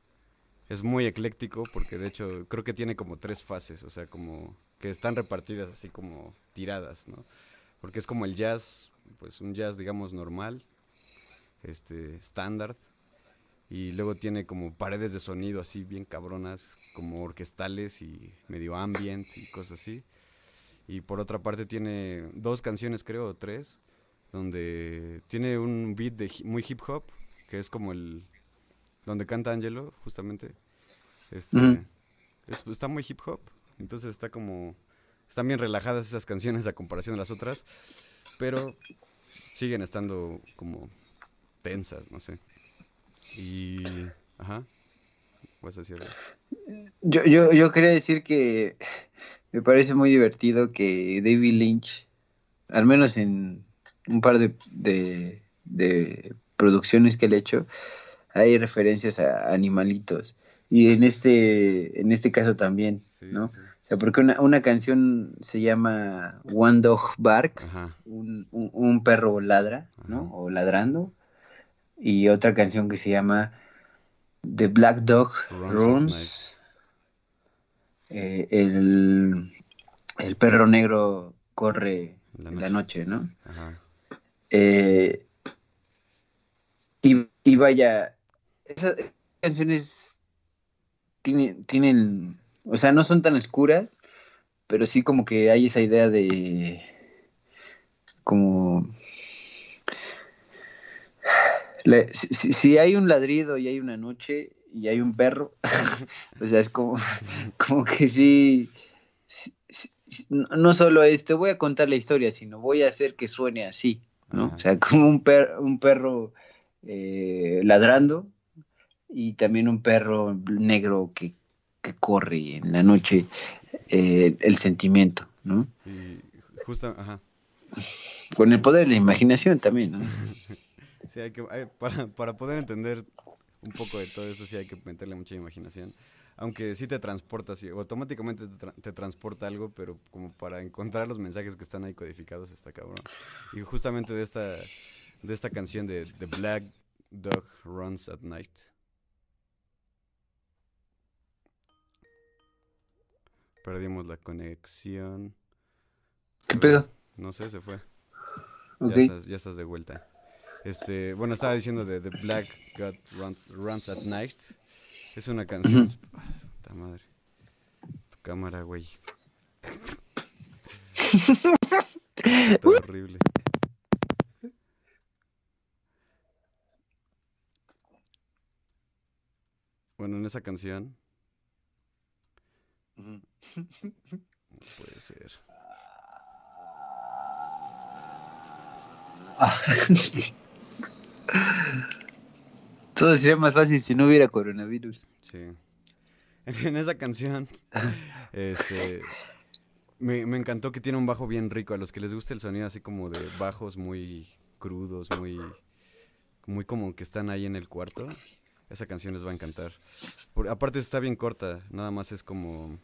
Es muy ecléctico porque de hecho creo que tiene como tres fases, o sea, como que están repartidas así como tiradas, ¿no? Porque es como el jazz, pues un jazz digamos normal, este, estándar, y luego tiene como paredes de sonido así bien cabronas, como orquestales y medio ambient y cosas así. Y por otra parte tiene dos canciones, creo, tres, donde tiene un beat de muy hip hop, que es como el... donde canta Angelo, justamente. Este, está muy hip hop, entonces está como... Están bien relajadas esas canciones a comparación de las otras, pero siguen estando como tensas, no sé. Y... Ajá. ¿Vas a decir Yo, yo, yo quería decir que me parece muy divertido que David Lynch, al menos en un par de, producciones que le he hecho, hay referencias a animalitos. Y en este, en este caso también, ¿no? O sea, porque una, canción se llama One Dog Bark, un, perro ladra, ¿no? O ladrando. Y otra canción que se llama The Black Dog Runs eh, el, el, perro negro corre en la noche, ¿no? Eh, y, y, vaya, esas canciones tienen, tienen, o sea, no son tan oscuras, pero sí como que hay esa idea de, como, si, si, hay un ladrido y hay una noche, y hay un perro, o sea, es como, como que sí, no solo es, te voy a contar la historia, sino voy a hacer que suene así, ¿no? O sea, como un, un perro eh, ladrando y también un perro negro que, corre en la noche, eh, el sentimiento, ¿no? Y justo, ajá. Con el poder de la imaginación también, ¿no? Sí, hay que, para, para poder entender un poco de todo eso sí hay que meterle mucha imaginación. Aunque sí te transporta, sí, automáticamente te, transporta algo, pero como para encontrar los mensajes que están ahí codificados está cabrón. Y justamente de esta, de esta canción de The Black Dog Runs at Night. Perdimos la conexión. ¿Qué pedo? No sé, se fue. Ya, estás, ya estás de vuelta. Este, bueno, estaba diciendo de The Black God Runs, at Night. Es una canción. puta madre. Tu cámara, güey. Está horrible. Bueno, en esa canción. No puede ser. Todo sería más fácil si no hubiera coronavirus. Sí. En esa canción, este, me, encantó que tiene un bajo bien rico. A los que les gusta el sonido así como de bajos muy crudos, muy, muy como que están ahí en el cuarto, esa canción les va a encantar. aparte está bien corta, nada más es como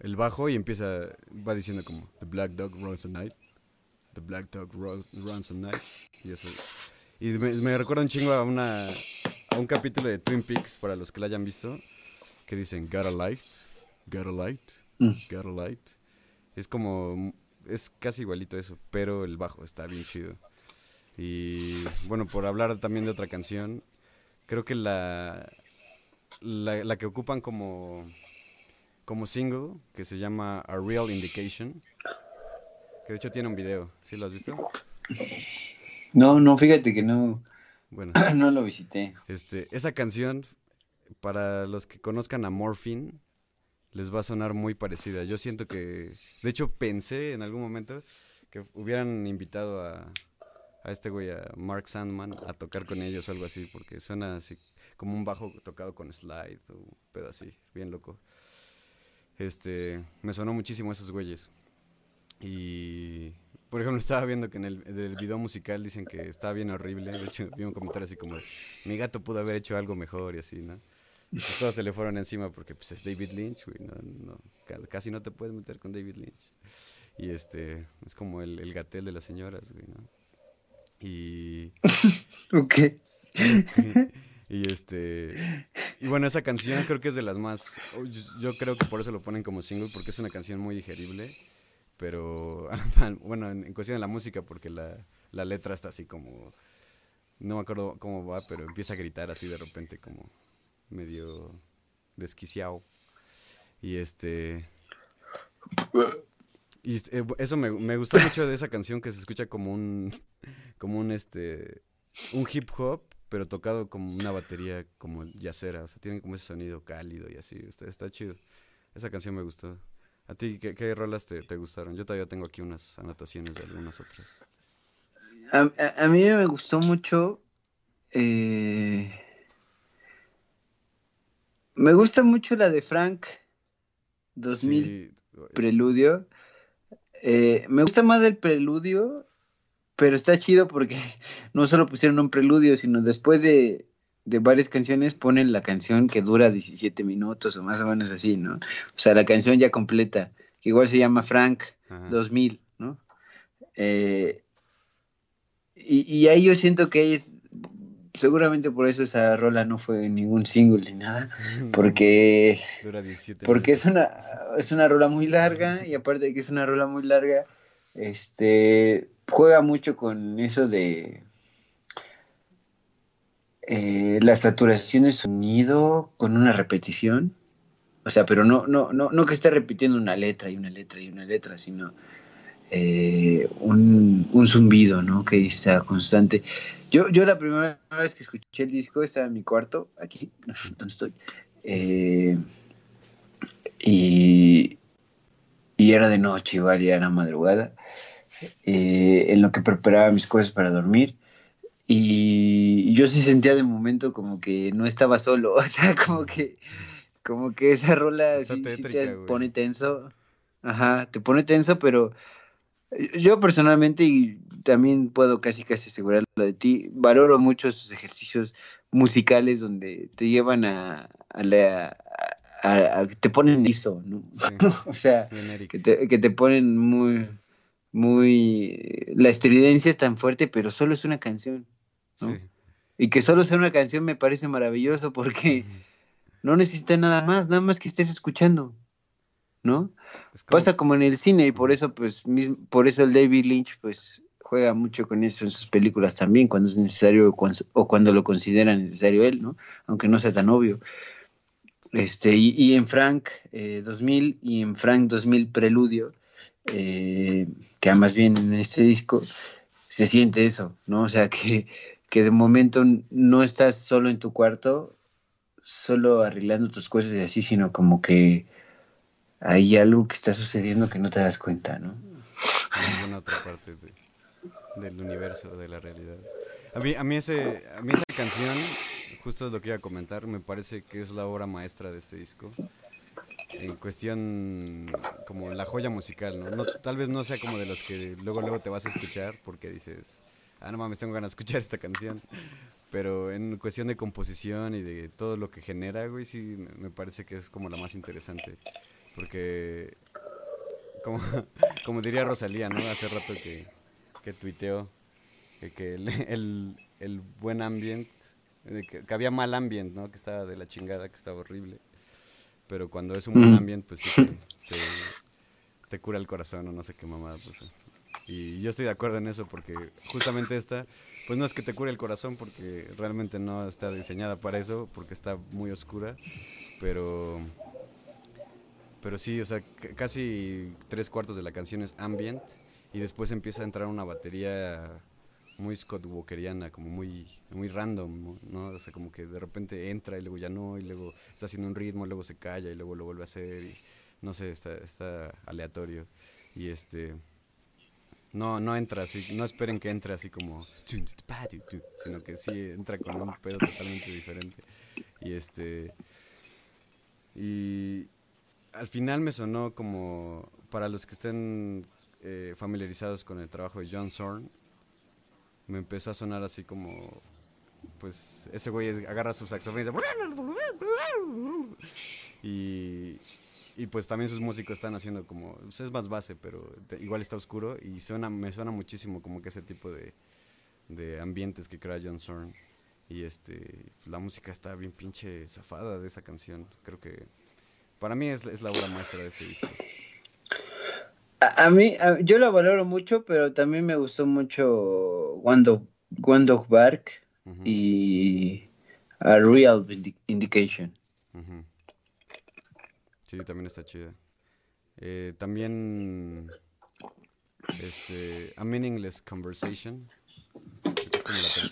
el bajo y empieza, va diciendo como The Black Dog Runs the Night. The Black Dog Runs at Night. Y eso. Y me, recuerda un chingo a, una, a un capítulo de Twin Peaks, para los que la hayan visto, que dicen, Got a light, Get a Light. Mm. Get a Light. Es como. Es casi igualito eso, pero el bajo está bien chido. Y bueno, por hablar también de otra canción, creo que la. La, la que ocupan como. Como single, que se llama A Real Indication. Que de hecho tiene un video. ¿Sí lo has visto? No, no, fíjate que no, Bueno. no lo visité. Este, esa canción, para los que conozcan a Morphine, les va a sonar muy parecida. Yo siento que, de hecho, pensé en algún momento que hubieran invitado a, a este güey, a Mark Sandman, a tocar con ellos o algo así, porque suena así como un bajo tocado con slide o un pedo así, bien loco. Este, me sonó muchísimo esos güeyes. Y, por ejemplo, estaba viendo que en el del video musical dicen que está bien horrible. De hecho, vi un comentario así como, mi gato pudo haber hecho algo mejor y así, ¿no? Y pues todos se le fueron encima porque pues es David Lynch, güey, no, no, ca- casi no te puedes meter con David Lynch. Y este, es como el, el gatel de las señoras, güey, ¿no? Y, Ok. y este, y bueno, esa canción creo que es de las más, yo, yo creo que por eso lo ponen como single, porque es una canción muy digerible, pero, bueno, en, en cuestión de la música, porque la, la letra está así como, no me acuerdo cómo va, pero empieza a gritar así de repente como medio desquiciado. Y este... Y este, eh, eso me, me gustó mucho de esa canción que se escucha como un, como un este, un hip hop, pero tocado como una batería como yacera, o sea, tiene como ese sonido cálido y así, está, está chido. Esa canción me gustó. ¿A ti qué, qué rolas te, te gustaron? Yo todavía tengo aquí unas anotaciones de algunas otras. A, a- a mí me gustó mucho. eh, me gusta mucho la de Frank 2000 Sí, Preludio. Eh, me gusta más del preludio, pero está chido porque no solo pusieron un preludio, sino después de, de varias canciones ponen la canción que dura 17 minutos o más o menos así, ¿no? O sea, la canción ya completa, que igual se llama Frank ajá. 2000, ¿no? Eh, y, y ahí yo siento que es, seguramente por eso esa rola no fue ningún single ni nada, porque Dura 17 porque minutos. es una, es una rola muy larga y aparte de que es una rola muy larga, este, juega mucho con eso de eh, la saturación de sonido con una repetición. O sea, pero no, no, no, no que esté repitiendo una letra y una letra y una letra, sino eh, un, un zumbido, ¿no? Que está constante. Yo, yo la primera vez que escuché el disco estaba en mi cuarto, aquí, donde estoy. eh, y, y era de noche, igual ya era madrugada, en lo que preparaba mis cosas para dormir. Y yo sí sentía de momento como que no estaba solo, o sea, como que, como que esa rola sí, te güey. pone tenso. Ajá, te pone tenso, pero yo personalmente, y también puedo casi casi asegurarlo de ti, valoro mucho esos ejercicios musicales donde te llevan a, a la- a- a- te ponen liso, ¿no? Sí, o sea, que te, que te ponen muy, muy, la estridencia es tan fuerte, pero solo es una canción. ¿No? Sí. Y que solo sea una canción me parece maravilloso porque no necesita nada más, nada más que estés escuchando, ¿no? Es como- Pasa como en el cine y por eso, pues, mismo, por eso el David Lynch, pues, juega mucho con eso en sus películas también, cuando es necesario o cuando, lo considera necesario él, ¿no? Aunque no sea tan obvio. Este, y, y en Frank eh, 2000 y en Frank 2000 Preludio, eh, que más bien en este disco, se siente eso, ¿no? O sea, que, que de momento no estás solo en tu cuarto, solo arreglando tus cosas y así, sino como que hay algo que está sucediendo que no te das cuenta, ¿no? en alguna otra parte de- del universo, de la realidad. A mí, a, ese, a esa canción, justo es lo que iba a comentar, me parece que es la obra maestra de este disco. En cuestión como la joya musical, ¿no? No- Tal vez no sea como de los que luego luego te vas a escuchar porque dices, ah, no mames, tengo ganas de escuchar esta canción. Pero en cuestión de composición y de todo lo que genera, güey, sí me- parece que es como la más interesante. Porque como, como diría Rosalía, ¿no? Hace rato que, que tuiteó que, que el, el, el buen ambiente, eh, que, que había mal ambiente, ¿no? Que estaba de la chingada, que estaba horrible. pero cuando es un buen ambiente, pues sí te, te, cura el corazón o no sé qué mamada pues. Y yo estoy de acuerdo en eso porque justamente esta, pues no es que te cure el corazón porque realmente no está diseñada para eso, porque está muy oscura, pero... Pero sí, o sea, casi tres cuartos de la canción es ambient y después empieza a entrar una batería muy Scott Walkeriana, como muy, muy random, ¿no? O sea, como que de repente entra y luego ya no, y luego está haciendo un ritmo, luego se calla y luego lo vuelve a hacer, y no sé, está, está aleatorio. Y este. No, no entra así, no esperen que entre así como. Sino que sí entra con un pedo totalmente diferente. Y este. Y al final me sonó como. Para los que estén eh, familiarizados con el trabajo de John Zorn, me empezó a sonar así como, pues ese güey agarra sus saxofones y, y pues también sus músicos están haciendo como, pues, es más base, pero igual está oscuro y suena, me suena muchísimo como que ese tipo de, de ambientes que crea John Zorn. Y este, la música está bien pinche zafada de esa canción. Creo que para mí es, es la obra maestra de ese disco. A, mí, yo la valoro mucho, pero también me gustó mucho Dog, Bark y A Real Indication. Sí, también está chida. Eh, también este, A Meaningless Conversation.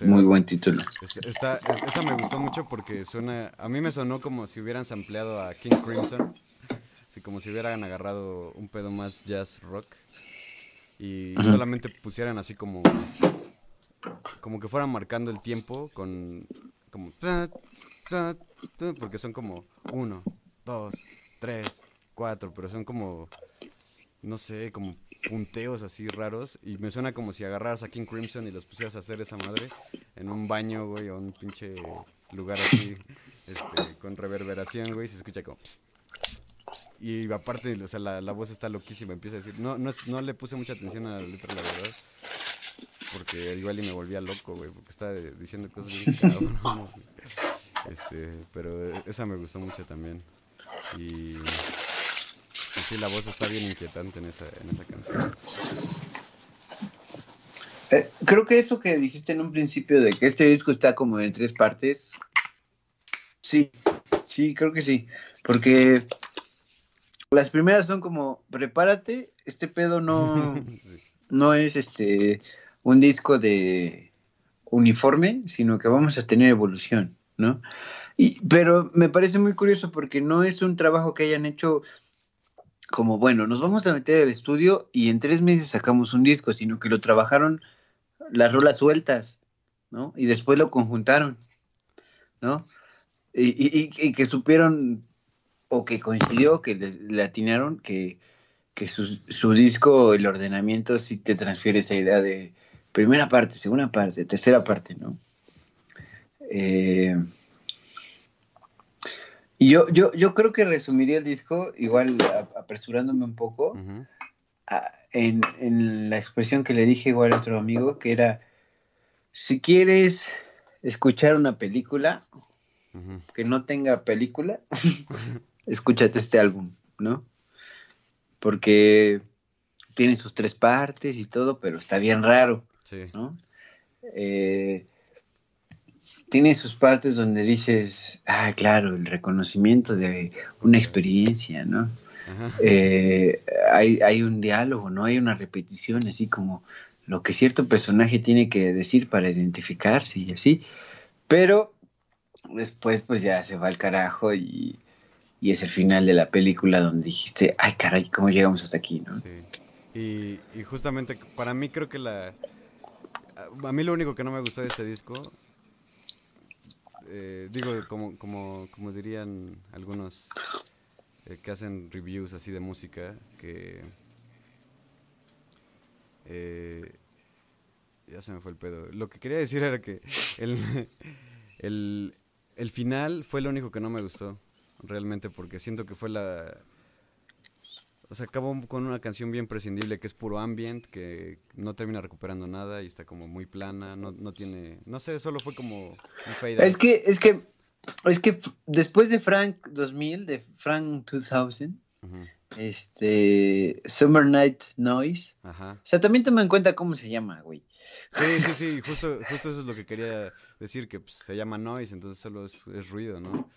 Muy buen título. esa me gustó mucho porque suena, a mí me sonó como si hubieran sampleado a King Crimson como si hubieran agarrado un pedo más jazz rock y solamente pusieran así como como que fueran marcando el tiempo con como porque son como uno, dos, tres, cuatro, pero son como no sé, como punteos así raros. Y me suena como si agarraras a King Crimson y los pusieras a hacer esa madre en un baño, güey, o un pinche lugar así este, con reverberación, güey, se escucha como y aparte, o sea, la, la, voz está loquísima, empieza a decir, no, no, no le puse mucha atención a la letra, la verdad, porque igual y me volvía loco, güey, porque está diciendo cosas bien este, pero esa me gustó mucho también, y, sí, la voz está bien inquietante en esa, en esa canción. Eh, creo que eso que dijiste en un principio de que este disco está como en tres partes, sí, sí, creo que sí, porque las primeras son como, prepárate, este pedo no, no es este un disco de uniforme, sino que vamos a tener evolución, ¿no? Y, pero me parece muy curioso porque no es un trabajo que hayan hecho como, bueno, nos vamos a meter al estudio y en tres meses sacamos un disco, sino que lo trabajaron las rolas sueltas, ¿no? Y después lo conjuntaron, ¿no? y, que supieron o que coincidió, que le, atinaron que, su, disco, el ordenamiento, sí te transfiere esa idea de primera parte, segunda parte, tercera parte, ¿no? Eh, y yo, yo, yo creo que resumiría el disco, igual apresurándome un poco, en, en, la expresión que le dije igual a otro amigo, que era, si quieres escuchar una película, que no tenga película, escúchate este álbum, ¿no? Porque tiene sus tres partes y todo, pero está bien raro, ¿no? Eh, tiene sus partes donde dices, ah, claro, el reconocimiento de una experiencia, ¿no? Eh, hay, hay, un diálogo, ¿no? Hay una repetición, así como lo que cierto personaje tiene que decir para identificarse y así. Pero después, pues ya se va al carajo y y es el final de la película donde dijiste, ay caray, ¿cómo llegamos hasta aquí? ¿no? Sí. Y, justamente para mí creo que la... A mí lo único que no me gustó de este disco, eh, digo, como, como, como dirían algunos eh, que hacen reviews así de música, que... Eh, ya se me fue el pedo. Lo que quería decir era que el, el, el final fue lo único que no me gustó realmente, porque siento que fue la... O sea, acabó con una canción bien prescindible que es puro ambient, que no termina recuperando nada y está como muy plana, no, no tiene... No sé, solo fue como un fade Es que, es que Es que después de Frank 2000, de Frank 2000, este, Summer Night Noise. Ajá. O sea, también toma en cuenta cómo se llama, güey. Sí, sí, sí, justo, justo eso es lo que quería decir, que pues, se llama noise, entonces solo es, ruido, ¿no?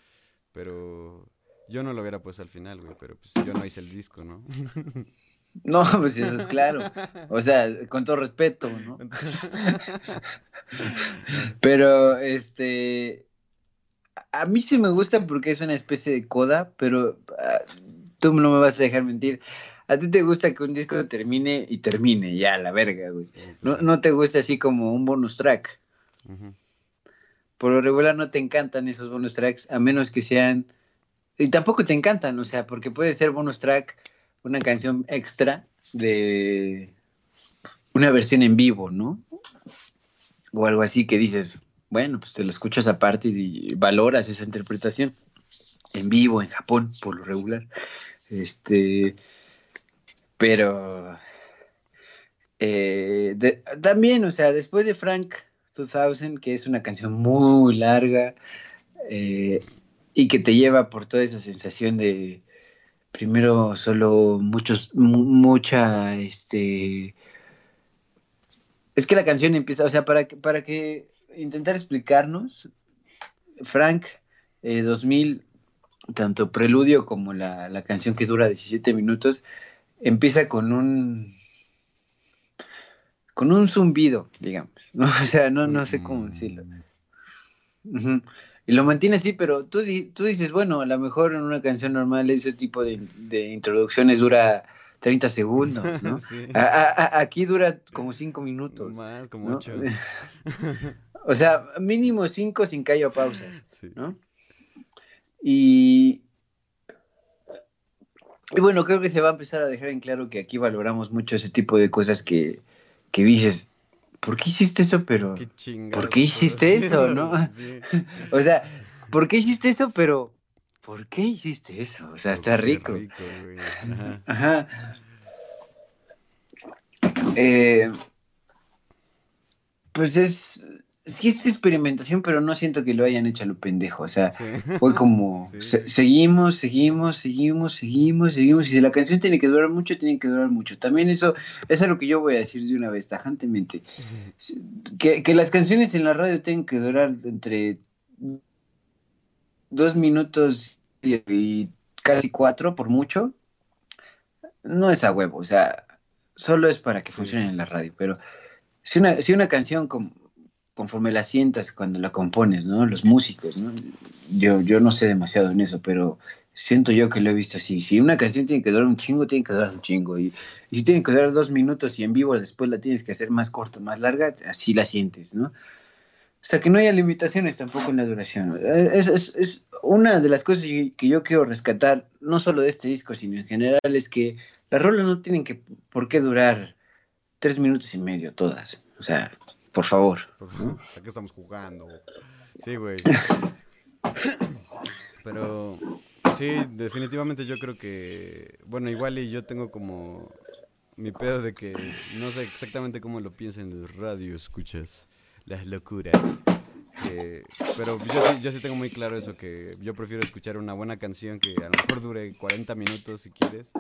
Pero yo no lo hubiera puesto al final, güey, pero pues yo no hice el disco, ¿no? No, pues eso es claro. O sea, con todo respeto, ¿no? Pero, este, a mí sí me gusta porque es una especie de coda, pero ah, tú no me vas a dejar mentir. A ti te gusta que un disco termine y termine, ya, la verga, güey. No, no te gusta así como un bonus track. Por lo regular no te encantan esos bonus tracks, a menos que sean... Y tampoco te encantan, o sea, porque puede ser bonus track una canción extra de una versión en vivo, ¿no? O algo así que dices, bueno, pues te lo escuchas aparte y valoras esa interpretación en vivo en Japón, por lo regular. Este, pero eh, también, o sea, después de Frank 2000, que es una canción muy larga eh, y que te lleva por toda esa sensación de primero solo muchos, mucha, este, es que la canción empieza, o sea, para que, para que intentar explicarnos, Frank 2000 eh, tanto preludio como la, canción que dura 17 minutos, empieza con un con un zumbido, digamos, ¿no? O sea, no, no sé cómo decirlo. Y lo mantiene así, pero tú, tú dices, bueno, a lo mejor en una canción normal ese tipo de, introducciones dura 30 segundos, ¿no? aquí dura como 5 minutos. Más, como 8. o sea, mínimo 5 sin callo a pausas, ¿no? Y, y bueno, creo que se va a empezar a dejar en claro que aquí valoramos mucho ese tipo de cosas que, dices, ¿por qué hiciste eso? Pero, ¿por qué hiciste eso? ¿No? o sea, ¿por qué hiciste eso? Pero, ¿por qué hiciste eso? O sea, está rico. Ajá. Eh, pues es, sí es experimentación, pero no siento que lo hayan hecho a lo pendejo. O sea, fue como seguimos, seguimos, seguimos, seguimos, seguimos. Y si la canción tiene que durar mucho, tiene que durar mucho. También eso, es lo que yo voy a decir de una vez, tajantemente. Que, que las canciones en la radio tienen que durar entre dos minutos y, casi cuatro, por mucho. No es a huevo, o sea, solo es para que funcione en la radio. Pero si una, si una canción como conforme la sientas cuando la compones, ¿no? Los músicos. Yo, yo no sé demasiado en eso, pero siento yo que lo he visto así. Si una canción tiene que durar un chingo, tiene que durar un chingo. Y, si tiene que durar dos minutos y en vivo después la tienes que hacer más corta, más larga, así la sientes, ¿no? O sea, que no haya limitaciones tampoco en la duración. Es, es, es, una de las cosas que yo quiero rescatar, no solo de este disco, sino en general, es que las rolas no tienen que por qué durar tres minutos y medio todas. O sea, por favor. ¿A qué estamos jugando? Sí, güey. Pero sí, definitivamente yo creo que, bueno, igual y yo tengo como mi pedo de que no sé exactamente cómo lo piensan los radio escuchas, las locuras. pero yo sí, yo sí tengo muy claro eso, que yo prefiero escuchar una buena canción que a lo mejor dure 40 minutos si quieres,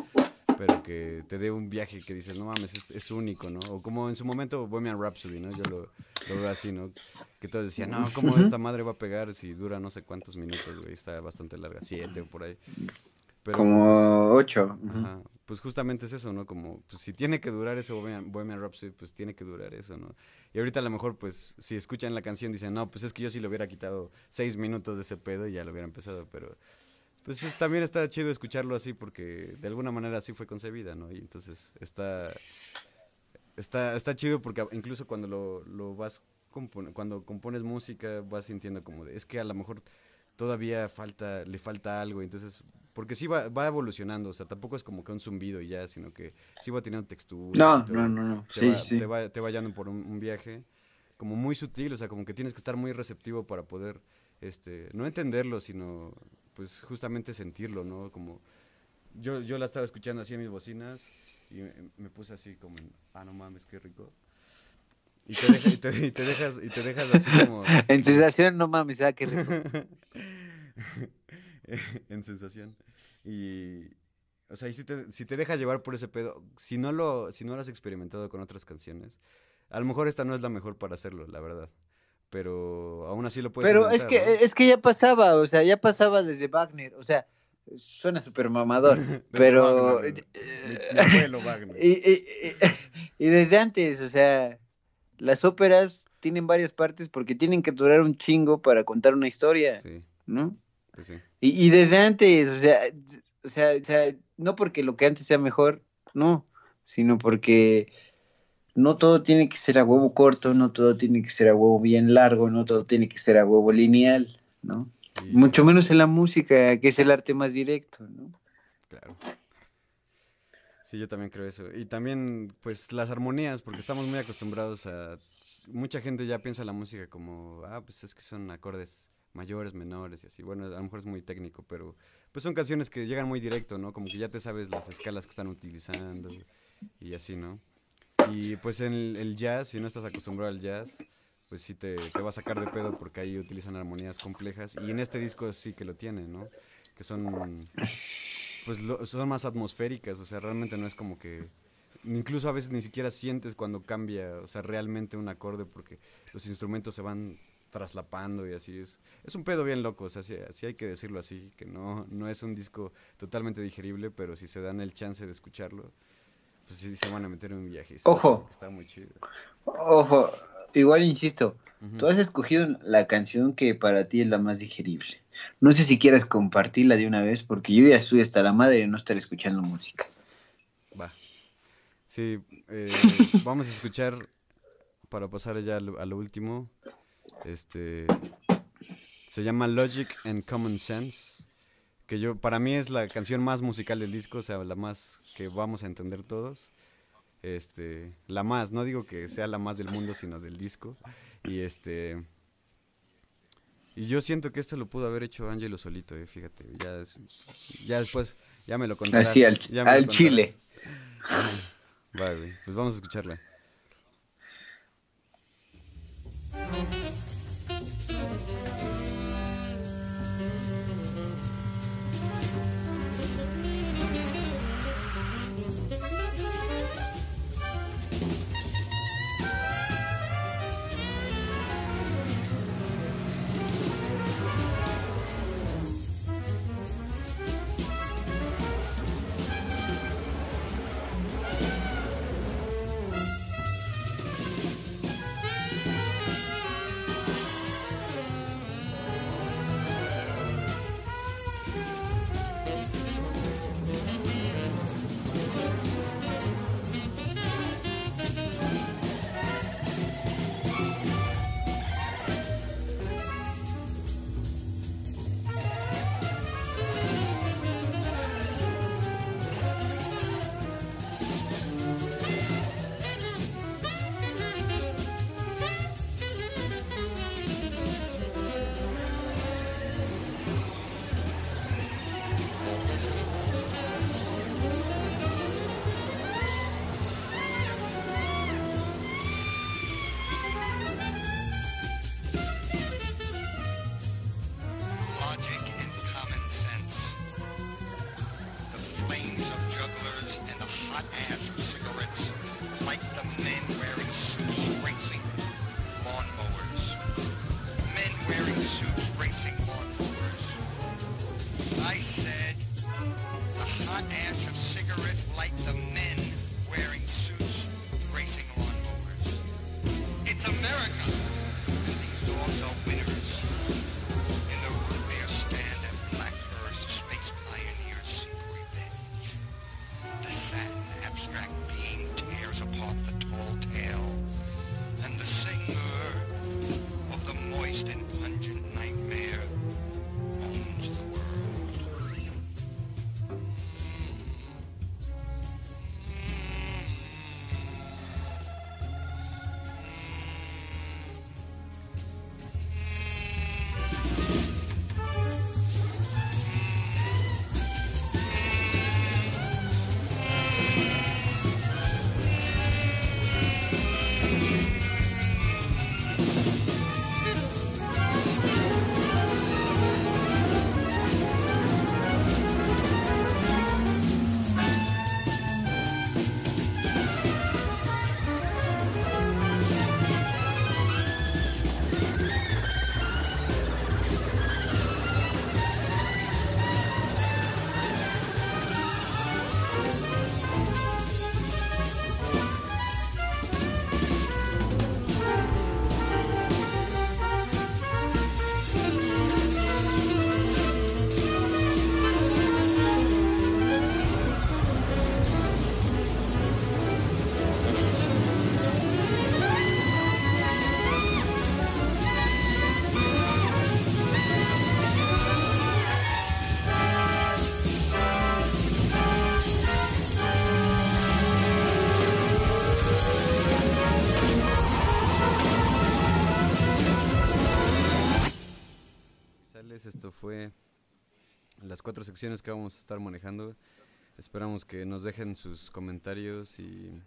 pero que te dé un viaje que dices, no mames, es, es, único, ¿no? O como en su momento Bohemian Rhapsody, ¿no? Yo lo, lo veo así, ¿no? Que todos decían, no, ¿cómo esta madre va a pegar si dura no sé cuántos minutos, güey? Está bastante larga, siete o por ahí. Pero, como pues, ocho. Ajá, pues justamente es eso, ¿no? Como, pues si tiene que durar eso Bohemian, Bohemian Rhapsody, pues tiene que durar eso, ¿no? Y ahorita a lo mejor, pues, si escuchan la canción dicen, no, pues es que yo sí le hubiera quitado seis minutos de ese pedo y ya lo hubiera empezado, pero pues también está chido escucharlo así porque de alguna manera así fue concebida, ¿no? Y entonces está, está, está chido porque incluso cuando lo, lo vas, cuando compones música vas sintiendo como de, es que a lo mejor todavía falta, le falta algo, entonces, porque sí va, va evolucionando, o sea, tampoco es como que un zumbido y ya, sino que sí va teniendo textura. No, no, no, no, te sí, va, sí. Te va, te va por un, viaje como muy sutil, o sea, como que tienes que estar muy receptivo para poder, este, no entenderlo, sino pues justamente sentirlo, ¿no? Como yo, yo la estaba escuchando así en mis bocinas y me, puse así como, ah, no mames, qué rico. Y te, dejas, y te, dejas, y te dejas así como... En sensación, no mames, ah, qué rico. en sensación. Y, o sea, y si te, si te deja llevar por ese pedo, si no, lo, si no lo has experimentado con otras canciones, a lo mejor esta no es la mejor para hacerlo, la verdad. Pero aún así lo puedes Pero es que, es que ya pasaba, o sea, ya pasaba desde Wagner, o sea, suena súper mamador, pero... Wagner, eh, mi- mi abuelo Wagner. y, y- y- y desde antes, o sea, las óperas tienen varias partes porque tienen que durar un chingo para contar una historia, Sí, ¿no? pues sí. Y, y desde antes, o sea, o sea, o sea, no porque lo que antes sea mejor, no, sino porque no todo tiene que ser a huevo corto, no todo tiene que ser a huevo bien largo, no todo tiene que ser a huevo lineal, ¿no? Mucho menos en la música, que es el arte más directo, ¿no? Claro. Sí, yo también creo eso. Y también, pues, las armonías, porque estamos muy acostumbrados a... Mucha gente ya piensa la música como, ah, pues es que son acordes mayores, menores y así. Bueno, a lo mejor es muy técnico, pero pues son canciones que llegan muy directo, ¿no? Como que ya te sabes las escalas que están utilizando y así, ¿no? Y pues en el, el jazz, si no estás acostumbrado al jazz, pues sí te, te va a sacar de pedo porque ahí utilizan armonías complejas. Y en este disco sí que lo tiene, ¿no? Que son pues lo- son más atmosféricas, o sea, realmente no es como que incluso a veces ni siquiera sientes cuando cambia, o sea, realmente un acorde porque los instrumentos se van traslapando y así es. Es un pedo bien loco, o sea, sí, sí hay que decirlo así, que no no es un disco totalmente digerible, pero si se dan el chance de escucharlo, pues sí se van a meter en un viaje. Ojo. Está muy chido. Ojo, igual insisto, Ujú. tú has escogido la canción que para ti es la más digerible. No sé si quieras compartirla de una vez, porque yo ya estoy hasta la madre de no estar escuchando música. Va. Sí, eh, vamos a escuchar para pasar ya a lo, a lo último. Este se llama Logic and Common Sense, que yo para mí es la canción más musical del disco, o sea, la más que vamos a entender todos. Este, la más, no digo que sea la más del mundo, sino del disco. Y este y yo siento que esto lo pudo haber hecho Angelo solito, eh, fíjate, ya ya después ya me lo contarás. Así, al- al chile. Va, güey, pues vamos a escucharla. Cuatro secciones que vamos a estar manejando. Esperamos que nos dejen sus comentarios y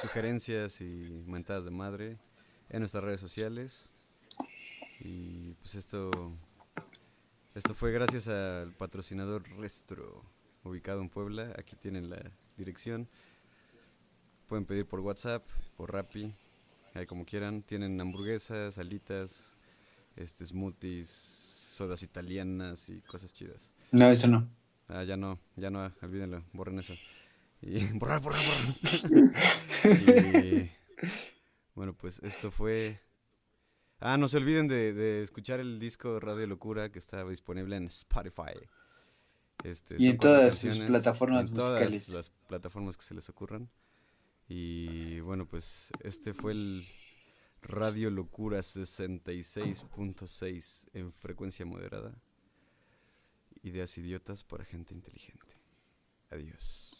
sugerencias y mentadas de madre en nuestras redes sociales. Y pues esto esto fue gracias al patrocinador Restro, ubicado en Puebla. Aquí tienen la dirección. Pueden pedir por WhatsApp, por Rappi, ahí como quieran. Tienen hamburguesas, alitas, este smoothies, sodas italianas y cosas chidas. No, eso no. Ah, ya no, ya no, olvídenlo, borren eso. Y borrar, borrar, borrar. y bueno, pues esto fue. Ah, no se olviden de, de escuchar el disco Radio Locura que está disponible en Spotify. Este, Y en todas sus plataformas en todas musicales. las plataformas que se les ocurran. Y bueno, pues este fue el Radio Locura 66.6 en frecuencia moderada. Ideas idiotas para gente inteligente. Adiós.